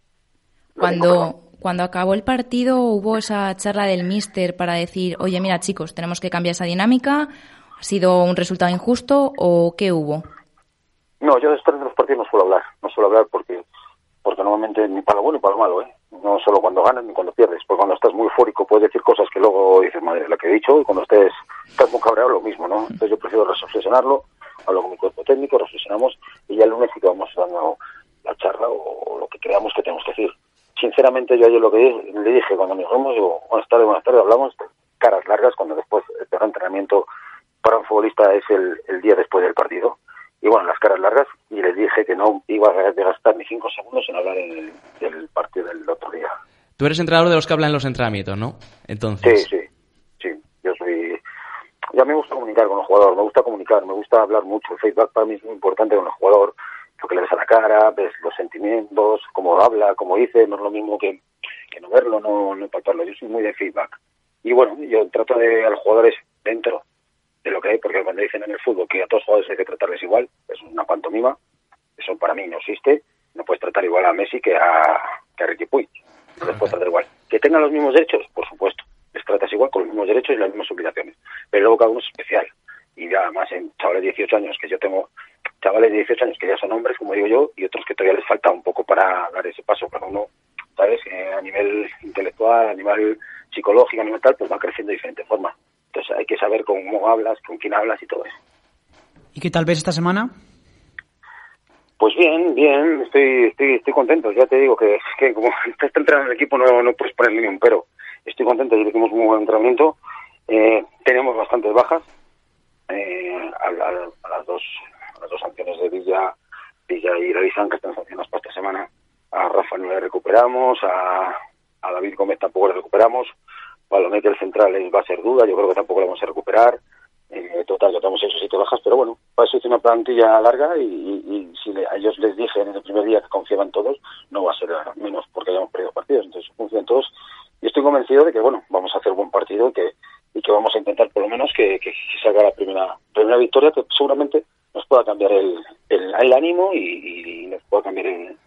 Cuando, cuando acabó el partido hubo esa charla del míster para decir, oye, mira chicos, tenemos que cambiar esa dinámica, ¿ha sido un resultado injusto o qué hubo? No, yo después de los partidos no suelo hablar, no suelo hablar porque porque normalmente ni para lo bueno ni para lo malo, ¿eh? No solo cuando ganas ni cuando pierdes, porque cuando estás muy eufórico puedes decir cosas que luego dices, madre, lo que he dicho, y cuando estés, estás muy cabreado lo mismo, ¿no? Entonces yo prefiero reflexionarlo, hablo con mi cuerpo técnico, reflexionamos y ya el lunes sí que vamos dando la charla o lo que creamos que tenemos que decir. Sinceramente yo ayer lo que le dije cuando nos vemos, digo, buenas tardes, buenas tardes, hablamos caras largas cuando después el peor entrenamiento para un futbolista es el, el día después del partido. Y bueno, las caras largas, y les dije que no iba a gastar ni cinco segundos en hablar en el- del partido del otro. Tú eres entrenador de los que hablan en los entrenamientos, ¿no? Entonces, Sí, sí, sí. Yo soy. Ya me gusta comunicar con el jugador, me gusta comunicar, me gusta hablar mucho. El feedback para mí es muy importante con el jugador. Lo que le ves a la cara, ves los sentimientos, cómo habla, cómo dice, no es lo mismo que, no verlo, no, no palparlo. Yo soy muy de feedback. Y bueno, yo trato de a los jugadores dentro de lo que hay, porque cuando dicen en el fútbol que a todos los jugadores hay que tratarles igual, es una pantomima. Eso para mí no existe. No puedes tratar igual a Messi que a, que a Ricky Puig. Puedes tratar igual. Que tengan los mismos derechos, por supuesto. Les tratas igual con los mismos derechos y las mismas obligaciones. Pero luego cada uno es especial. Y ya más en chavales de 18 años, que yo tengo chavales de 18 años que ya son hombres, como digo yo, y otros que todavía les falta un poco para dar ese paso. Cada uno, ¿sabes? Eh, a nivel intelectual, a nivel psicológico, a nivel tal, pues va creciendo de diferente forma. Entonces hay que saber cómo hablas, con quién hablas y todo eso. ¿Y qué tal ves esta semana? Pues bien, bien, estoy, estoy, estoy contento. Ya te digo que, que como estás entrenando en el equipo no, no puedes ponerle ni un pero. Estoy contento, yo tenemos un buen entrenamiento. Eh, tenemos bastantes bajas. Eh, a, las dos a las dos sanciones de Villa, Villa y Revisan que están sancionadas para esta semana. A Rafa no le recuperamos, a, a David Gómez tampoco le recuperamos. Palomete el central va a ser duda, yo creo que tampoco le vamos a recuperar. Eh, total, ya tenemos seis o siete bajas, pero bueno, para eso hice una plantilla larga y, y- y si a ellos les dije en el primer día que confiaban todos, no va a ser menos porque hayamos perdido partidos, entonces confían todos. Y estoy convencido de que bueno, vamos a hacer buen partido y que, y que vamos a intentar por lo menos que, que, salga la primera, primera victoria que seguramente nos pueda cambiar el, el, el ánimo y, y nos pueda cambiar el,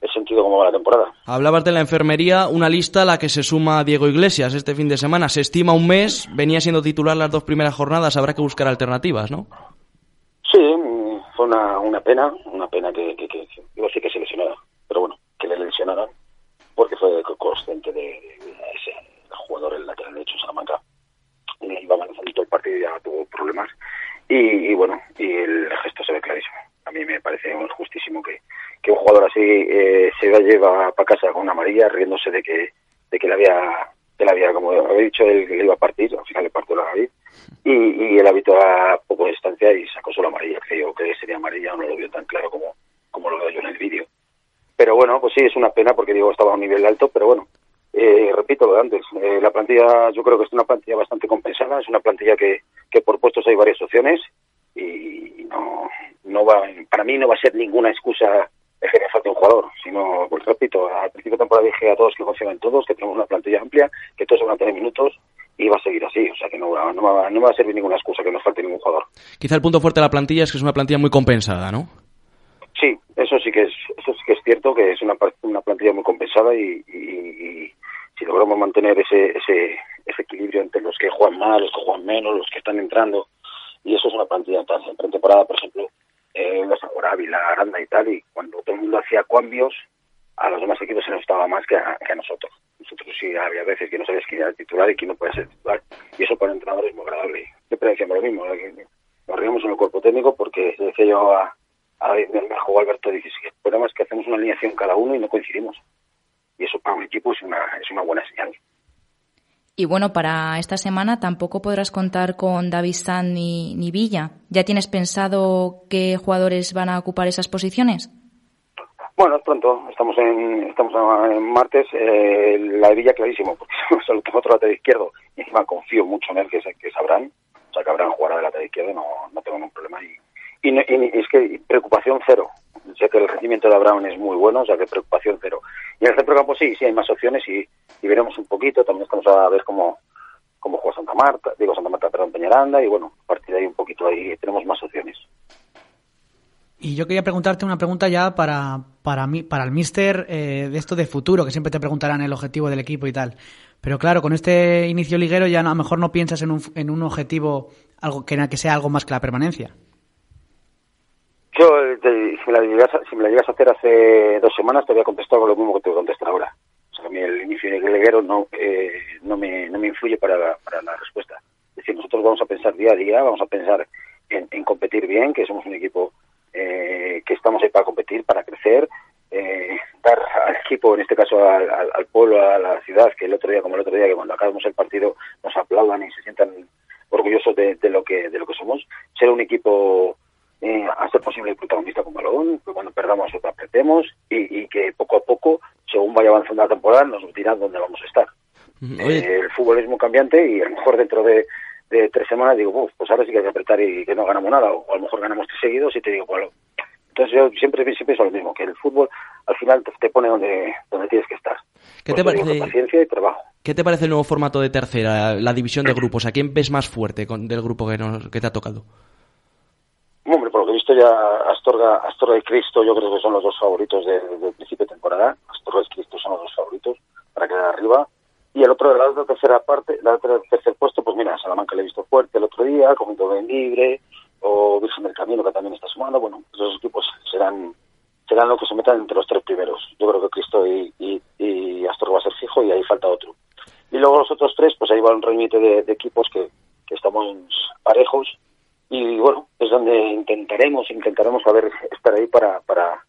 el sentido como va la temporada. Hablabas de la enfermería, una lista a la que se suma Diego Iglesias este fin de semana. Se estima un mes, venía siendo titular las dos primeras jornadas, habrá que buscar alternativas, ¿no? Sí, fue una, una pena, una pena que, que, que, a decir que se lesionara, pero bueno, que le lesionaran, porque fue co- consciente de, de ese jugador, el lateral derecho Salamanca, iba avanzando todo el partido y ya tuvo problemas, y, y bueno, y el gesto se ve clarísimo. A mí me parece justísimo que, que un jugador así eh, se va lleva para casa con una amarilla, riéndose de que, de que le había, que le había, como había dicho él, que le iba a partir, al final le partió la nariz, y, y el hábito a poco de distancia y sacó solo amarilla. Creo que sería amarilla, no lo vio tan claro como, como lo veo yo en el vídeo. Pero bueno, pues sí, es una pena porque digo, estaba a un nivel alto, pero bueno, eh, repito lo de antes, eh, la plantilla yo creo que es una plantilla bastante compensada, es una plantilla que, que por puestos hay varias opciones y no, no va, para mí no va a ser ninguna excusa el que me falte un jugador, sino, pues repito, al principio de temporada dije a todos que confiaban todos, que tenemos una plantilla amplia, que todos van a tener minutos y va a seguir así, o sea que no va, no va, no va a servir ninguna excusa que nos falte ningún jugador. Quizá el punto fuerte de la plantilla es que es una plantilla muy compensada, ¿no? Sí, eso sí que es, eso sí que es cierto, que es una, una plantilla muy compensada y, y- y si logramos mantener ese, ese, ese equilibrio entre los que juegan más, los que juegan menos, los que están entrando, y eso es una plantilla tan en pretemporada, por ejemplo, eh, los Ávila, Aranda y tal, y cuando todo el mundo hacía cambios, a los demás equipos se nos estaba más que a, nosotros. Nosotros sí había veces que no sabías quién era el titular y quién no puede ser titular. Y eso para el entrenador es muy agradable. Siempre decíamos lo mismo, que nos reíamos en el cuerpo técnico porque decía yo a, a Bermejo Alberto, dije, sí, el problema es que hacemos una alineación cada uno y no coincidimos. Y eso para un equipo es una, es una buena señal. Y bueno, para esta semana tampoco podrás contar con David Sanz ni, ni Villa. ¿Ya tienes pensado qué jugadores van a ocupar esas posiciones? Bueno, es pronto, estamos en, estamos en martes, eh, la de Villa clarísimo, porque solo tengo otro lateral izquierdo, y encima confío mucho en él, que, es- que sabrán, o sea, que habrán jugará de lateral izquierdo, no, no tengo ningún problema. Y, y, no- y es que preocupación cero, sé que el rendimiento de Abraham es muy bueno, o sea, que preocupación cero. Y en el centro campo sí, sí hay más opciones y, y veremos un poquito, también estamos a ver cómo, cómo juega Santa Marta, digo Santa Marta, perdón, Peñaranda, y bueno, a partir de ahí un poquito ahí tenemos más opciones. Y yo quería preguntarte una pregunta ya para, para, mí, para el mister eh, de esto de futuro, que siempre te preguntarán el objetivo del equipo y tal. Pero claro, con este inicio liguero ya no- a lo mejor no piensas en un, en un objetivo algo que, que sea algo más que la permanencia. Yo, te- si, me la llegas, si me la llegas a hacer hace dos semanas, te había contestado con lo mismo que te contestar ahora. O sea, a mí el inicio de liguero no, eh, no, me, no me influye para la, para la respuesta. Es decir, nosotros vamos a pensar día a día, vamos a pensar en, en competir bien, que somos un equipo eh, que estamos ahí para competir, para crecer, eh, dar al equipo, en este caso al, al- al pueblo, a la ciudad, que el otro día, como el otro día, que cuando acabamos el partido nos aplaudan y se sientan orgullosos de lo que de lo que somos, ser un equipo eh, a ser posible el protagonista con balón, que cuando perdamos o apretemos y, y que poco a poco, según vaya avanzando la temporada, nos dirán dónde vamos a estar. Oye, Eh, el fútbol es muy cambiante y a lo mejor dentro de, de tres semanas digo, "Uf, pues ahora sí que hay que apretar y que no ganamos nada, o a lo mejor ganamos tres seguidos y te digo, bueno, entonces yo siempre, siempre pienso lo mismo, que el fútbol al final te, te pone donde, donde tienes que estar. ¿Qué te digo parece? paciencia y trabajo. ¿Qué te parece el nuevo formato de tercera, la división de grupos? ¿A quién ves más fuerte con- del grupo que, nos- que te ha tocado? Ya Astorga, Astorga y Cristo yo creo que son los dos favoritos de- del principio de temporada. Astorga y Cristo son los dos favoritos para quedar arriba. Y el otro de la tercera parte, la otra tercer puesto, pues mira, Salamanca le he visto fuerte el otro día, Ben Libre, o Virgen del Camino que también está sumando. Bueno, esos equipos serán serán los que se metan entre los tres primeros. Yo creo que Cristo y Astorga va a ser fijo y ahí falta otro. Y luego los otros tres, pues ahí va un remite de, de equipos que, que estamos parejos y bueno, es donde intentaremos, intentaremos a ver, estar ahí para, para,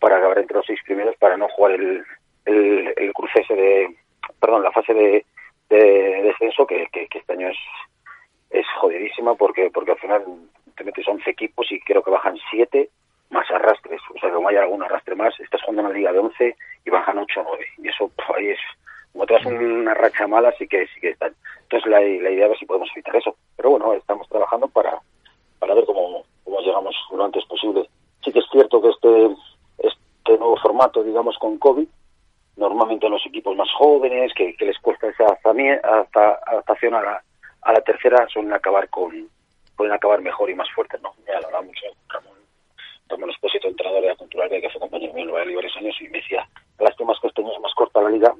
para acabar entre los seis primeros, para no jugar el, el, el cruce ese de, perdón, la fase de, de descenso, que, que, que este año es, es jodidísima porque, porque al final te metes 11 equipos y creo que bajan 7 más arrastres, o sea, como hay algún arrastre más, estás jugando una liga de 11 y bajan 8 o 9, y eso ahí es, como te vas una racha mala, sí que sí que están. Entonces la, la idea es si podemos evitar eso. Pero bueno, estamos trabajando para, para ver cómo, cómo llegamos lo antes posible. Sí que es cierto que este, este nuevo formato, digamos, con COVID, normalmente los equipos más jóvenes, que, les cuesta esa adapta- adaptación a la, a la tercera, suelen acabar con pueden acabar mejor y más fuertes, ¿no? Ya Ramón, Ramón Espósito, entrenador de la Cultural que fue compañero mío en varios años, y me decía, lástima es que este año es más corta la liga,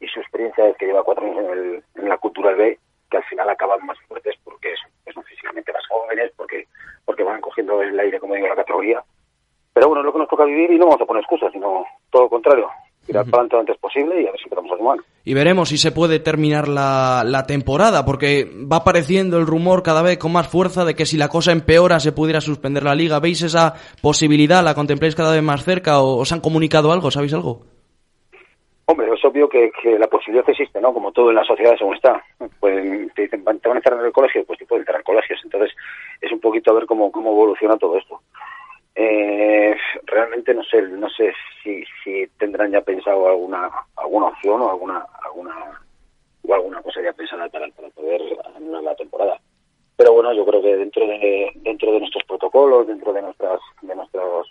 y su experiencia es que lleva cuatro años en, el- en la Cultural B, que al final acaban más fuertes porque es- pues, son físicamente más jóvenes, porque porque van cogiendo el aire, como digo, la categoría. Pero bueno, es lo que nos toca vivir y no vamos a poner excusas, sino todo lo contrario, tirar para adelante lo antes posible y a ver si podemos sumar. Y veremos si se puede terminar la, la temporada, porque va apareciendo el rumor cada vez con más fuerza de que si la cosa empeora se pudiera suspender la liga. ¿Veis esa posibilidad? ¿La contempláis cada vez más cerca? ¿O os han comunicado algo? ¿Sabéis algo? Hombre, es obvio que, que la posibilidad existe, ¿no? Como todo en la sociedad según está. Pues te dicen, "Van- te van a cerrar el colegio, pues te pueden cerrar colegios. Entonces, es un poquito a ver cómo, cómo evoluciona todo esto. Eh, realmente no sé, no sé si, si tendrán ya pensado alguna alguna opción o alguna alguna o alguna cosa ya pensada para, para poder anular la temporada. Pero bueno, yo creo que dentro de dentro de nuestros protocolos, dentro de nuestras de nuestros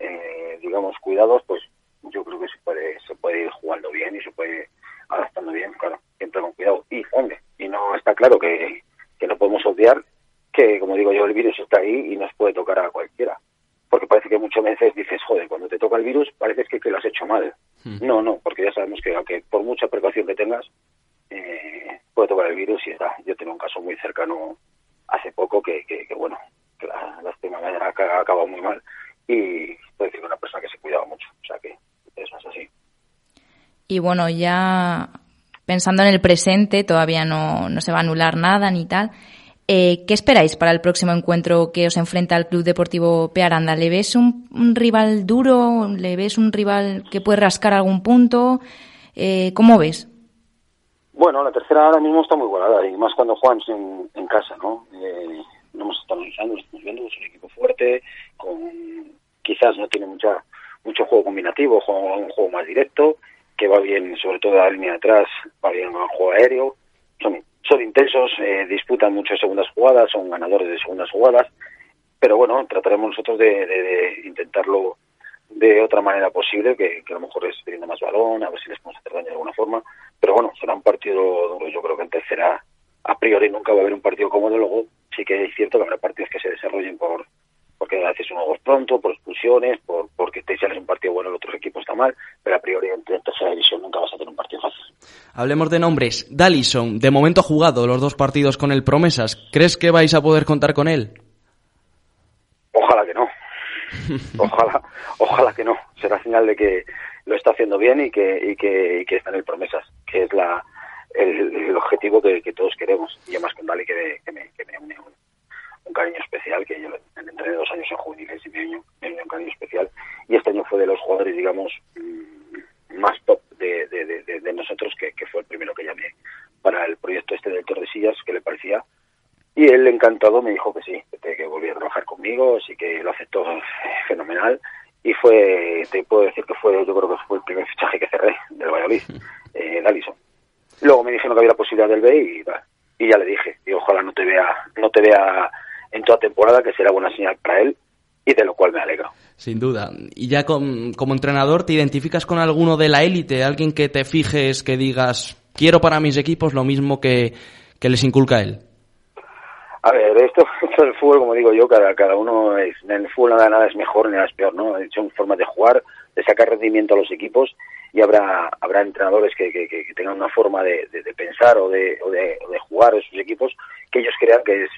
eh, digamos cuidados, pues yo creo que se puede se puede ir jugando bien y se puede ir adaptando bien, claro, siempre con cuidado. Y hombre, y no está claro que, que no podemos obviar que, como digo yo, el virus está ahí y nos puede tocar a cualquiera. Porque parece que muchas veces dices, joder, cuando te toca el virus parece que, que lo has hecho mal. No, no, porque ya sabemos que aunque por mucha precaución que tengas, eh, puede tocar el virus y está. Yo tengo un caso muy cercano hace poco que, que, que, bueno, que la, la estima ha acabado muy mal y puede decir que una persona que se cuidaba mucho. O sea que eso es así. Y bueno, ya pensando en el presente, todavía no, no se va a anular nada ni tal. Eh, ¿Qué esperáis para el próximo encuentro que os enfrenta al Club Deportivo Pearanda? ¿Le ves un, un rival duro? ¿Le ves un rival que puede rascar algún punto? Eh, ¿Cómo ves? Bueno, la tercera ahora mismo está muy igualada y más cuando juegan en, en casa, ¿no? Eh, hemos estado analizando, lo estamos viendo, es un equipo fuerte, con quizás no tiene mucha mucho juego combinativo, juega un juego más directo, que va bien, sobre todo la línea de atrás, va bien al juego aéreo, son, son intensos, eh, disputan muchas segundas jugadas, son ganadores de segundas jugadas, pero bueno, trataremos nosotros de, de, de intentarlo de otra manera posible, que, a lo mejor es teniendo más balón, a ver si les podemos hacer daño de alguna forma, pero bueno, será un partido yo creo que en tercera a priori nunca va a haber un partido cómodo, luego sí que es cierto que habrá partidos que se desarrollen por porque a veces uno pronto, por expulsiones, por porque te sales un partido bueno, el otro equipo está mal, pero a priori en, tercera división nunca vas a tener un partido fácil. Hablemos de nombres. Dallison, de momento ha jugado los dos partidos con el Promesas. ¿Crees que vais a poder contar con él? Ojalá que no. Ojalá, ojalá que no. Será señal de que lo está haciendo bien y que, y que, y que está en el promesas, que es la, el, el objetivo que, que todos queremos. Y además con Dali que, me- que me, que me une un, cariño especial, que yo entrené dos años en juveniles y me une, me une un cariño especial. Y este año fue de los jugadores, digamos, mm, más top de, de, de, de- nosotros, que, que fue el primero que llamé para el proyecto este del Tordesillas, que le parecía y él encantado me dijo que sí, que, que volvía a trabajar conmigo, así que lo aceptó fenomenal. Y fue, te puedo decir que fue, yo creo que fue el primer fichaje que cerré del Valladolid, eh, Dallison. Luego me dijeron que había la posibilidad del B y, y ya le dije, y ojalá no te vea, no te vea temporada, que será buena señal para él, y de lo cual me alegro. Sin duda. Y ya con- como entrenador, ¿te identificas con alguno de la élite? ¿Alguien que te fijes, que digas, quiero para mis equipos lo mismo que, que les inculca él? A ver, esto, esto del fútbol, como digo yo, cada, cada uno es, en el fútbol nada, nada es mejor ni nada es peor, ¿no? Son formas de jugar, de sacar rendimiento a los equipos y habrá, habrá entrenadores que, que, que tengan una forma de, de- de pensar o de, o, de, o de jugar en sus equipos que ellos crean que es,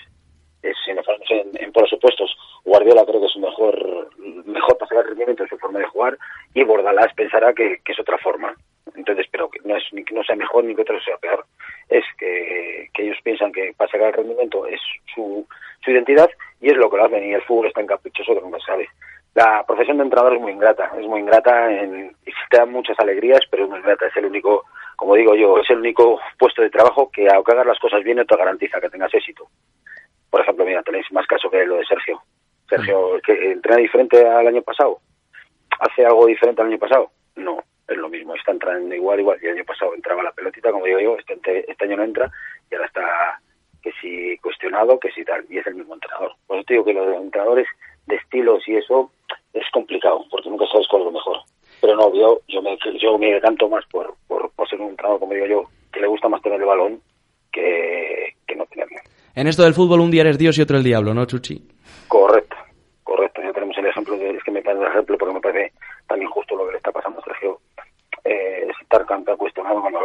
es si nos ponemos en, por los supuestos, Guardiola creo que es un mejor, mejor para sacar rendimiento en su forma de jugar y Bordalás pensará que, es otra forma. Entonces, pero que no es ni que no sea mejor ni que otro sea peor. Es que, que ellos piensan que para el rendimiento es su, su identidad y es lo que lo hacen y el fútbol es tan caprichoso que nunca se sabe. La profesión de entrenador es muy ingrata, es muy ingrata en, te da muchas alegrías, pero es muy ingrata, es el único, como digo yo, es el único puesto de trabajo que aunque hagas las cosas bien no te garantiza que tengas éxito. Por ejemplo, mira, tenéis más caso que lo de Sergio. Sergio, que entrena diferente al año pasado. ¿Hace algo diferente al año pasado? No, es lo mismo, está entrando igual, igual. Y el año pasado entraba la pelotita, como digo yo, este, este año no entra y ahora está que si cuestionado, que si tal, y es el mismo entrenador. Por eso te digo que los entrenadores de estilos y eso es complicado, porque nunca sabes cuál es lo mejor. Pero no, yo, yo me, yo me decanto más por, por, por ser un entrenador, como digo yo, que le gusta más tener el balón que, que no tenerlo. En esto del fútbol un día eres Dios y otro el diablo, ¿no, Chuchi? Correcto, correcto. Ya tenemos el ejemplo, de, es que me parece el ejemplo porque me parece tan injusto lo que le está pasando a Sergio. Eh, es estar tan tan cuestionado cuando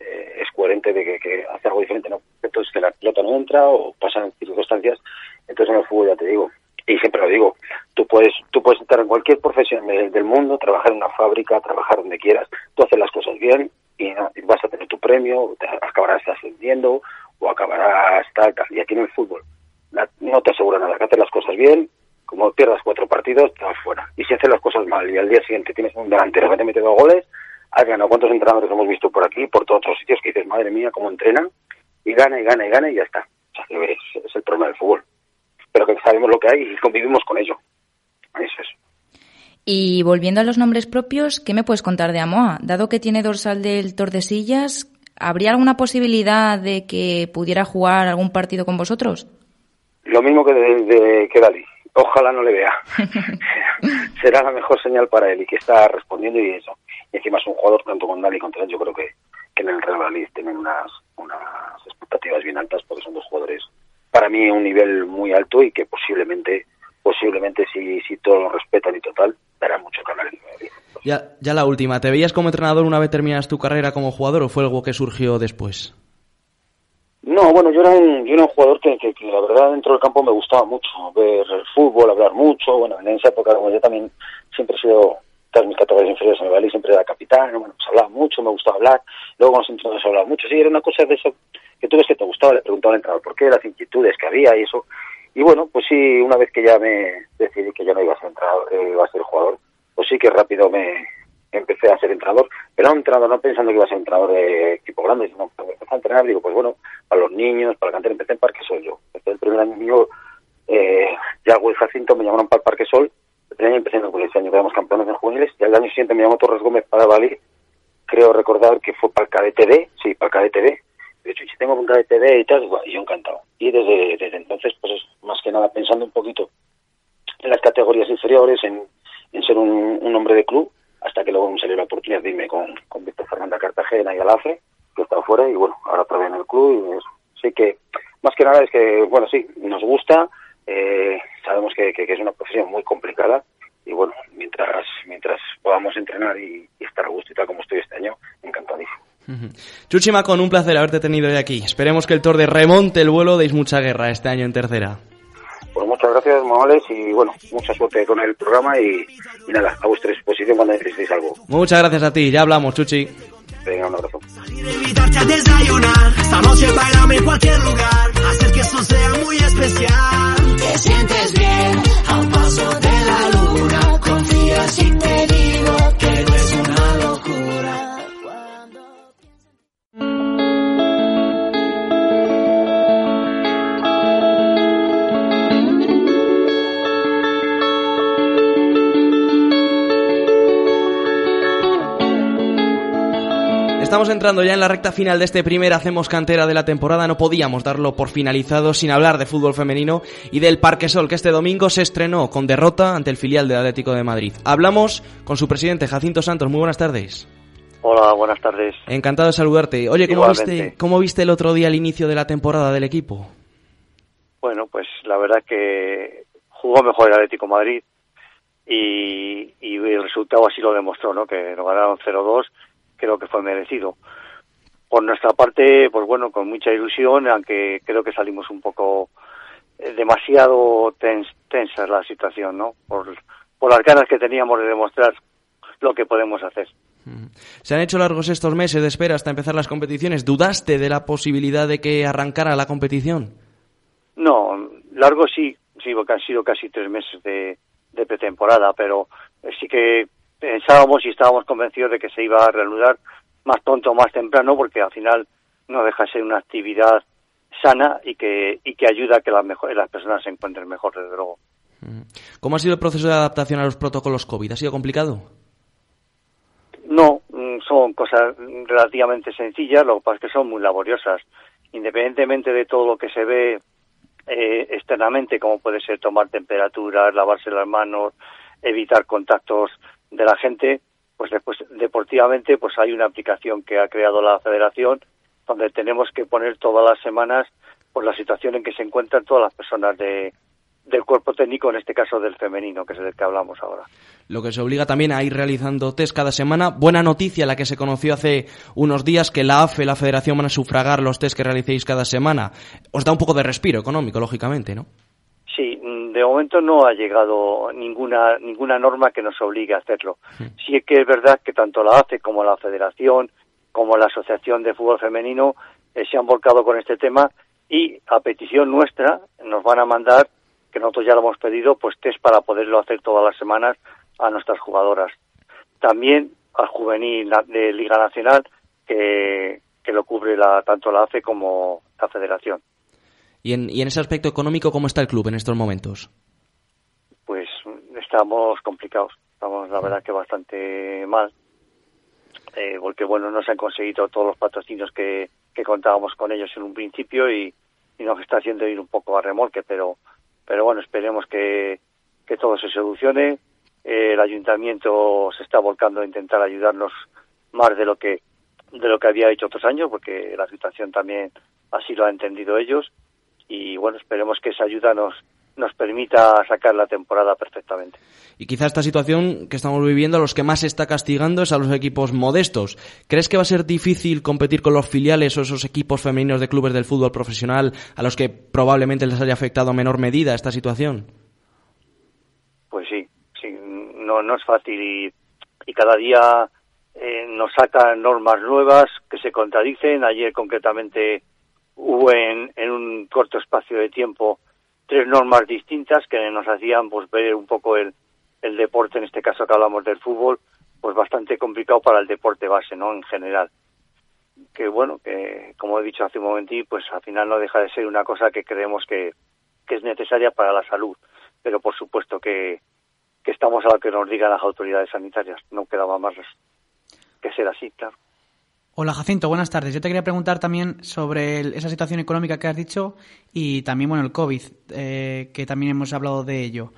eh, es coherente de que, que hace algo diferente, ¿no? Entonces que la pelota no entra o pasan circunstancias. Entonces en el fútbol ya te digo, y siempre lo digo, tú puedes, tú puedes estar en cualquier profesión de- del mundo, trabajar en una fábrica, trabajar donde quieras, tú haces las cosas bien y vas a tener tu premio, te acabarás ascendiendo o acabarás tal, tal. Y aquí en el fútbol no te asegura nada, que haces las cosas bien, como pierdas cuatro partidos, te vas fuera. Y si haces las cosas mal y al día siguiente tienes un delantero que te mete dos goles, has ganado. ¿Cuántos entrenadores hemos visto por aquí, por todos otros sitios que dices, madre mía, cómo entrenan? Y gana, y gana, y gana, y ya está. O sea, es, es el problema del fútbol. Pero que sabemos lo que hay y convivimos con ello. Eso es. Y volviendo a los nombres propios, ¿qué me puedes contar de Amoa? Dado que tiene dorsal del Tordesillas, ¿habría alguna posibilidad de que pudiera jugar algún partido con vosotros? Lo mismo que, de, de- que Dali. Ojalá no le vea. Será la mejor señal para él y que está respondiendo y eso. Y encima es un jugador, tanto con Dali contra él, yo creo que, que en el Real Madrid tienen unas, unas expectativas bien altas porque son dos jugadores, para mí, un nivel muy alto y que posiblemente, posiblemente si, si todos lo respetan y total, dará mucho que hablar en el Madrid. Ya, ya la última, ¿te veías como entrenador una vez terminas tu carrera como jugador o fue algo que surgió después? No, bueno, yo era un, yo era un jugador que, que, la verdad dentro del campo me gustaba mucho ver el fútbol, hablar mucho. Bueno, en esa época, como yo también siempre he sido, todas mis categorías inferiores en el siempre era capitán, bueno, pues hablaba mucho, me gustaba hablar. Luego con los entrenadores hablaba mucho. Sí, era una cosa de eso que tú ves que te gustaba, le preguntaba al entrenador por qué, las inquietudes que había y eso. Y bueno, pues sí, una vez que ya me decidí que ya no iba a ser entrenador, eh, iba a ser jugador, pues sí que rápido me empecé a ser entrenador, pero no entrenador, no pensando que iba a ser entrenador de equipo grande, sino que empecé a entrenar, digo, pues bueno, para los niños, para el cantero, empecé en Parque Sol yo. Desde el primer año eh, ya Will Jacinto me llamaron para el Parque Sol, el primer año empecé en el colegio, ese año quedamos campeones en juveniles, y al año siguiente me llamó Torres Gómez para Bali, creo recordar que fue para el cadete B, sí, para el cadete B, de hecho, si tengo un cadete B y tal, y yo encantado. Y desde, desde entonces, pues es más que nada pensando un poquito en las categorías inferiores, en, en ser un, un hombre de club, hasta que luego me salió la oportunidad de irme con, con Víctor Fernanda Cartagena y Alafe, que está fuera, y bueno, ahora otra en el club, y eso. Así que, más que nada es que, bueno, sí, nos gusta, eh, sabemos que, que, es una profesión muy complicada y bueno, mientras mientras podamos entrenar y, estar a gusto y tal como estoy este año, encantadísimo. Ujú. Chuchi Macón, un placer haberte tenido hoy aquí. Esperemos que el Tor de remonte el vuelo, deis mucha guerra este año en tercera. Pues muchas gracias, Morales, y bueno, mucha suerte con el programa y, y nada, a vuestra disposición cuando necesitéis algo. Muchas gracias a ti, ya hablamos, Chuchi. Venga, un abrazo. invitarte a desayunar. Esta noche bailame en cualquier lugar. Hacer que esto sea muy especial. Te sientes bien a un paso de la luna. Confía si te digo que no es una Estamos entrando ya en la recta final de este primer Hacemos Cantera de la temporada. No podíamos darlo por finalizado sin hablar de fútbol femenino y del Parque Sol, que este domingo se estrenó con derrota ante el filial del Atlético de Madrid. Hablamos con su presidente Jacinto Santos. Muy buenas tardes. Hola, buenas tardes. Encantado de saludarte. Oye, ¿cómo Igualmente. viste, ¿cómo viste el otro día el inicio de la temporada del equipo? Bueno, pues la verdad que jugó mejor el Atlético de Madrid y, y el resultado así lo demostró, ¿no? Que nos ganaron 0-2, creo que fue merecido. Por nuestra parte, pues bueno, con mucha ilusión, aunque creo que salimos un poco eh, demasiado tens- tensa la situación, ¿no? Por, por las ganas que teníamos de demostrar lo que podemos hacer. Se han hecho largos estos meses de espera hasta empezar las competiciones. ¿Dudaste de la posibilidad de que arrancara la competición? No, largo sí, sí, porque han sido casi tres meses de, de pretemporada, pero eh, sí que pensábamos y estábamos convencidos de que se iba a reanudar más pronto o más temprano, porque al final no deja de ser una actividad sana y que, y que ayuda a que las, mejor, las personas se encuentren mejor, desde luego. ¿Cómo ha sido el proceso de adaptación a los protocolos COVID? ¿Ha sido complicado? No, mm, son cosas relativamente sencillas, lo que pasa es que son muy laboriosas. Independientemente de todo lo que se ve eh, externamente, como puede ser tomar temperaturas, lavarse las manos, evitar contactos de la gente, pues después deportivamente pues hay una aplicación que ha creado la federación donde tenemos que poner todas las semanas pues la situación en que se encuentran todas las personas de, del cuerpo técnico, en este caso del femenino, que es del que hablamos ahora. Lo que se obliga también a ir realizando test cada semana. Buena noticia la que se conoció hace unos días que la AFE, la Federación, van a sufragar los test que realicéis cada semana. Os da un poco de respiro económico, lógicamente, ¿no? Sí, de momento no ha llegado ninguna ninguna norma que nos obligue a hacerlo. Sí que es verdad que tanto la ACE como la Federación, como la Asociación de Fútbol Femenino eh, se han volcado con este tema y a petición nuestra nos van a mandar, que nosotros ya lo hemos pedido, pues test para poderlo hacer todas las semanas a nuestras jugadoras. También al juvenil de Liga Nacional que, que lo cubre la, tanto la ACE como la Federación. Y en, y en ese aspecto económico, ¿cómo está el club en estos momentos? pues estamos complicados, estamos la verdad que bastante mal, eh, porque bueno, no se han conseguido todos los patrocinios que, que contábamos con ellos en un principio y, nos está haciendo ir un poco a remolque, pero, pero bueno, esperemos que, que todo se solucione. Eh, el ayuntamiento se está volcando a intentar ayudarnos más de lo que de lo que había hecho otros años, porque la situación también así lo han entendido ellos y bueno, esperemos que esa ayuda nos nos permita sacar la temporada perfectamente. Y quizá esta situación que estamos viviendo, a los que más se está castigando es a los equipos modestos. ¿Crees que va a ser difícil competir con los filiales o esos equipos femeninos de clubes del fútbol profesional a los que probablemente les haya afectado a menor medida esta situación? Pues sí, sí, no, no es fácil y, y cada día eh, nos sacan normas nuevas que se contradicen. Ayer concretamente hubo en, en un corto espacio de tiempo tres normas distintas que nos hacían pues ver un poco el, el deporte, en este caso que hablamos del fútbol, pues bastante complicado para el deporte base, ¿no? En general. Que bueno, que como he dicho hace un momentito, pues al final no deja de ser una cosa que creemos que, que es necesaria para la salud. Pero por supuesto que, que estamos a lo que nos digan las autoridades sanitarias. No quedaba más que ser así, claro. Hola Jacinto, buenas tardes. Yo te quería preguntar también sobre esa situación económica que has dicho y también bueno el COVID, eh, que también hemos hablado de ello.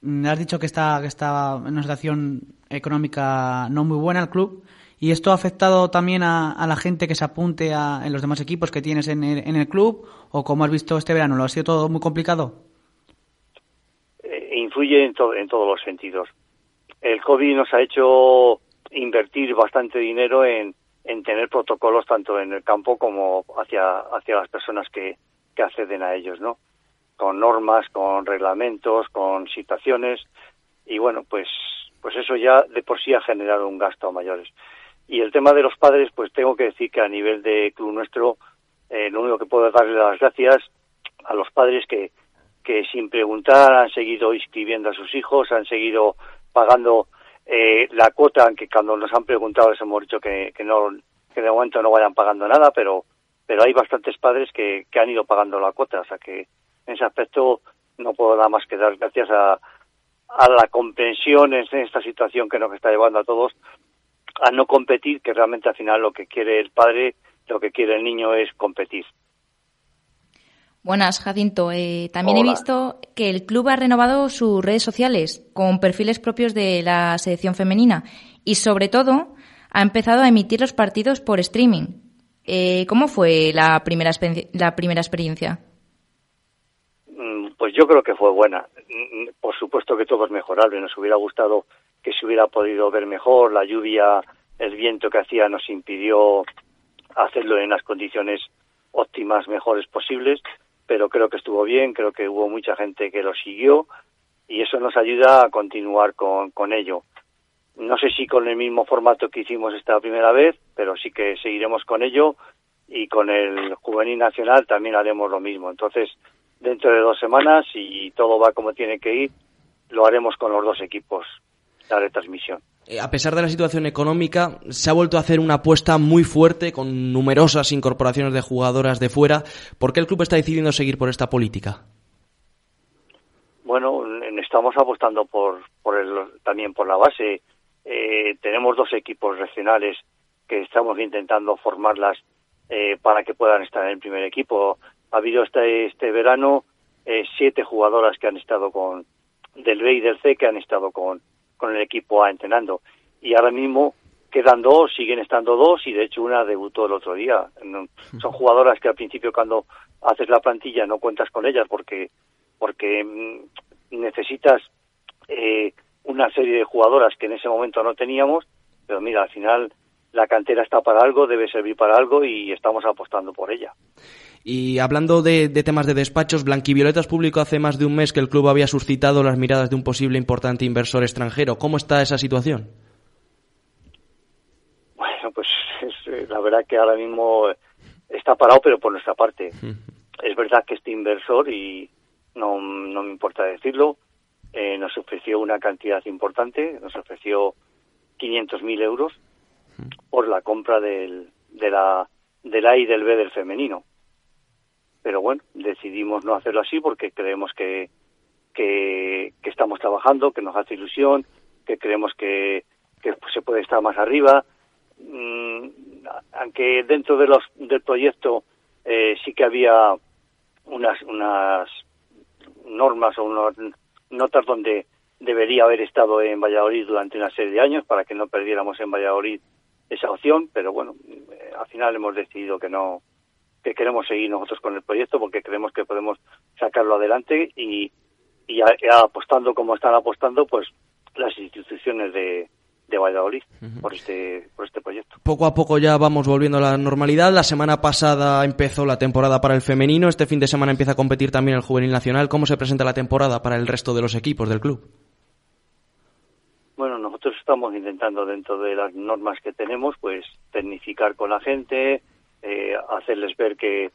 Mm, Has dicho que está, que está en una situación económica no muy buena el club y esto ha afectado también a, a la gente que se apunte a- en los demás equipos que tienes en el, en el club o como has visto este verano, ¿lo ha sido todo muy complicado? influye en, to- en todos los sentidos. El COVID nos ha hecho invertir bastante dinero en, en tener protocolos tanto en el campo como hacia, hacia las personas que, que acceden a ellos, ¿no? Con normas, con reglamentos, con situaciones y bueno, pues, pues eso ya de por sí ha generado un gasto a mayores. Y el tema de los padres, pues tengo que decir que a nivel de club nuestro, eh, lo único que puedo darle las gracias a los padres que, que sin preguntar han seguido inscribiendo a sus hijos, han seguido pagando eh, la cuota, aunque cuando nos han preguntado les hemos dicho que, que no que de momento no vayan pagando nada, pero pero hay bastantes padres que, que han ido pagando la cuota, o sea que en ese aspecto no puedo nada más que dar gracias a, a la comprensión en esta situación que nos está llevando a todos a no competir, que realmente al final lo que quiere el padre, lo que quiere el niño es competir. Buenas, Jacinto. Eh, también he visto que el club ha renovado sus redes sociales con perfiles propios de la selección femenina y, sobre todo, ha empezado a emitir los partidos por streaming. Eh, ¿Cómo fue la primera, la primera experiencia? Mm, Pues yo creo que fue buena. Mm, Por supuesto que todo es mejorable. Nos hubiera gustado que se hubiera podido ver mejor. La lluvia, el viento que hacía nos impidió hacerlo en las condiciones óptimas, mejores posibles. Pero creo que estuvo bien. Creo que hubo mucha gente que lo siguió y eso nos ayuda a continuar con, con ello. No sé si con el mismo formato que hicimos esta primera vez, pero sí que seguiremos con ello y con el juvenil nacional también haremos lo mismo. Entonces, dentro de dos semanas, si todo va como tiene que ir, lo haremos con los dos equipos, la retransmisión. Eh, A pesar de la situación económica, se ha vuelto a hacer una apuesta muy fuerte con numerosas incorporaciones de jugadoras de fuera. ¿Por qué el club está decidiendo seguir por esta política? Bueno, en- estamos apostando por, por el, también por la base. Eh, tenemos dos equipos regionales que estamos intentando formarlas eh, para que puedan estar en el primer equipo. Ha habido este, este verano eh, siete jugadoras que han estado con del B y del C que han estado con, con el equipo A entrenando. Y ahora mismo quedan dos, siguen estando dos y de hecho una debutó el otro día. Son jugadoras que al principio cuando haces la plantilla no cuentas con ellas porque porque mm, necesitas eh, una serie de jugadoras que en ese momento no teníamos, pero mira, al final la cantera está para algo, debe servir para algo y estamos apostando por ella. Y hablando de, de temas de despachos, Blanquivioletas publicó hace más de un mes que el club había suscitado las miradas de un posible importante inversor extranjero. ¿Cómo está esa situación? Bueno, pues es, eh, la verdad que ahora mismo está parado, pero por nuestra parte. Es verdad que este inversor, y no, no me importa decirlo, eh, nos ofreció una cantidad importante, nos ofreció 500.000 euros por la compra del, de la, del A y del B del femenino. Pero bueno, decidimos no hacerlo así porque creemos que, que, estamos trabajando, que nos hace ilusión, que creemos que, que se puede estar más arriba. Mm, aunque dentro de los, del proyecto eh, sí que había unas, unas normas o unas notas donde debería haber estado en Valladolid durante una serie de años para que no perdiéramos en Valladolid esa opción, pero bueno, eh, al final hemos decidido que no que queremos seguir nosotros con el proyecto porque creemos que podemos sacarlo adelante y, y a- a- apostando como están apostando pues las instituciones de, de Valladolid por este por este proyecto. Poco a poco ya vamos volviendo a la normalidad. La semana pasada empezó la temporada para el femenino. Este fin de semana empieza a competir también el juvenil nacional. ¿Cómo se presenta la temporada para el resto de los equipos del club? Bueno, nosotros estamos intentando dentro de las normas que tenemos, pues tecnificar con la gente, eh, hacerles ver que,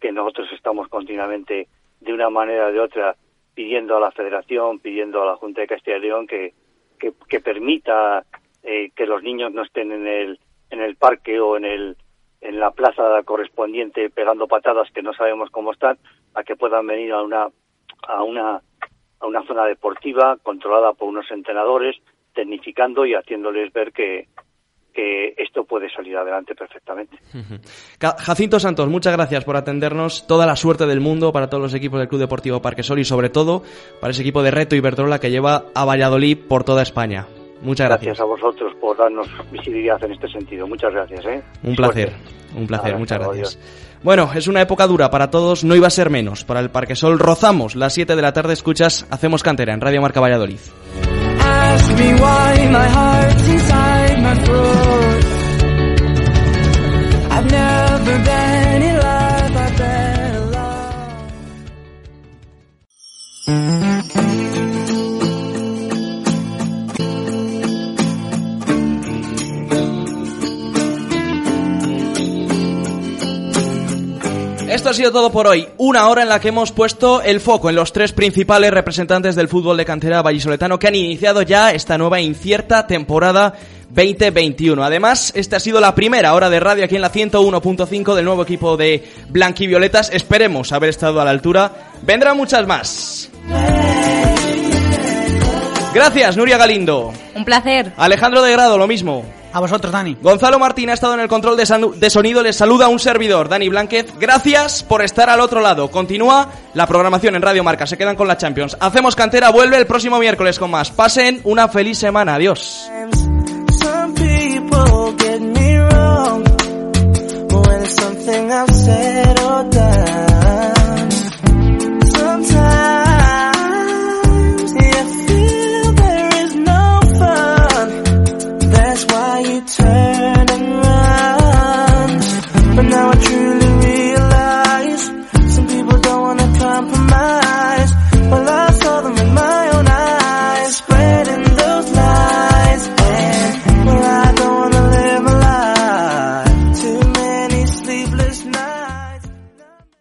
que nosotros estamos continuamente de una manera o de otra pidiendo a la Federación, pidiendo a la Junta de Castilla y León que, que, que permita eh, que los niños no estén en el, en el parque o en el en la plaza correspondiente pegando patadas que no sabemos cómo están, a que puedan venir a una a una a una zona deportiva controlada por unos entrenadores, tecnificando y haciéndoles ver que, que esto puede salir adelante perfectamente. Jacinto Santos, muchas gracias por atendernos. Toda la suerte del mundo para todos los equipos del Club Deportivo Parquesol y sobre todo para ese equipo de Reto Iberdrola que lleva a Valladolid por toda España. Muchas gracias. a vosotros por darnos visibilidad en este sentido. Muchas gracias. ¿eh? Un placer, un placer, muchas gracias. Bueno, es una época dura para todos, no iba a ser menos. Para el Parque Sol rozamos las 7 de la tarde, escuchas Hacemos Cantera en Radio Marca Valladolid. Esto ha sido todo por hoy. Una hora en la que hemos puesto el foco en los tres principales representantes del fútbol de cantera vallisoletano que han iniciado ya esta nueva incierta temporada 2021. Además, esta ha sido la primera hora de radio aquí en la 101.5 del nuevo equipo de Blanquivioletas. Esperemos haber estado a la altura. Vendrán muchas más. Gracias, Nuria Galindo. Un placer. Alejandro de Grado, lo mismo. A vosotros, Dani. Gonzalo Martín ha estado en el control de, de sonido. Les saluda un servidor, Dani Blanquez. Gracias por estar al otro lado. Continúa la programación en Radio Marca. Se quedan con la Champions. Hacemos cantera. Vuelve el próximo miércoles con más. Pasen una feliz semana. Adiós. People get me wrong but when it's something I've said or done.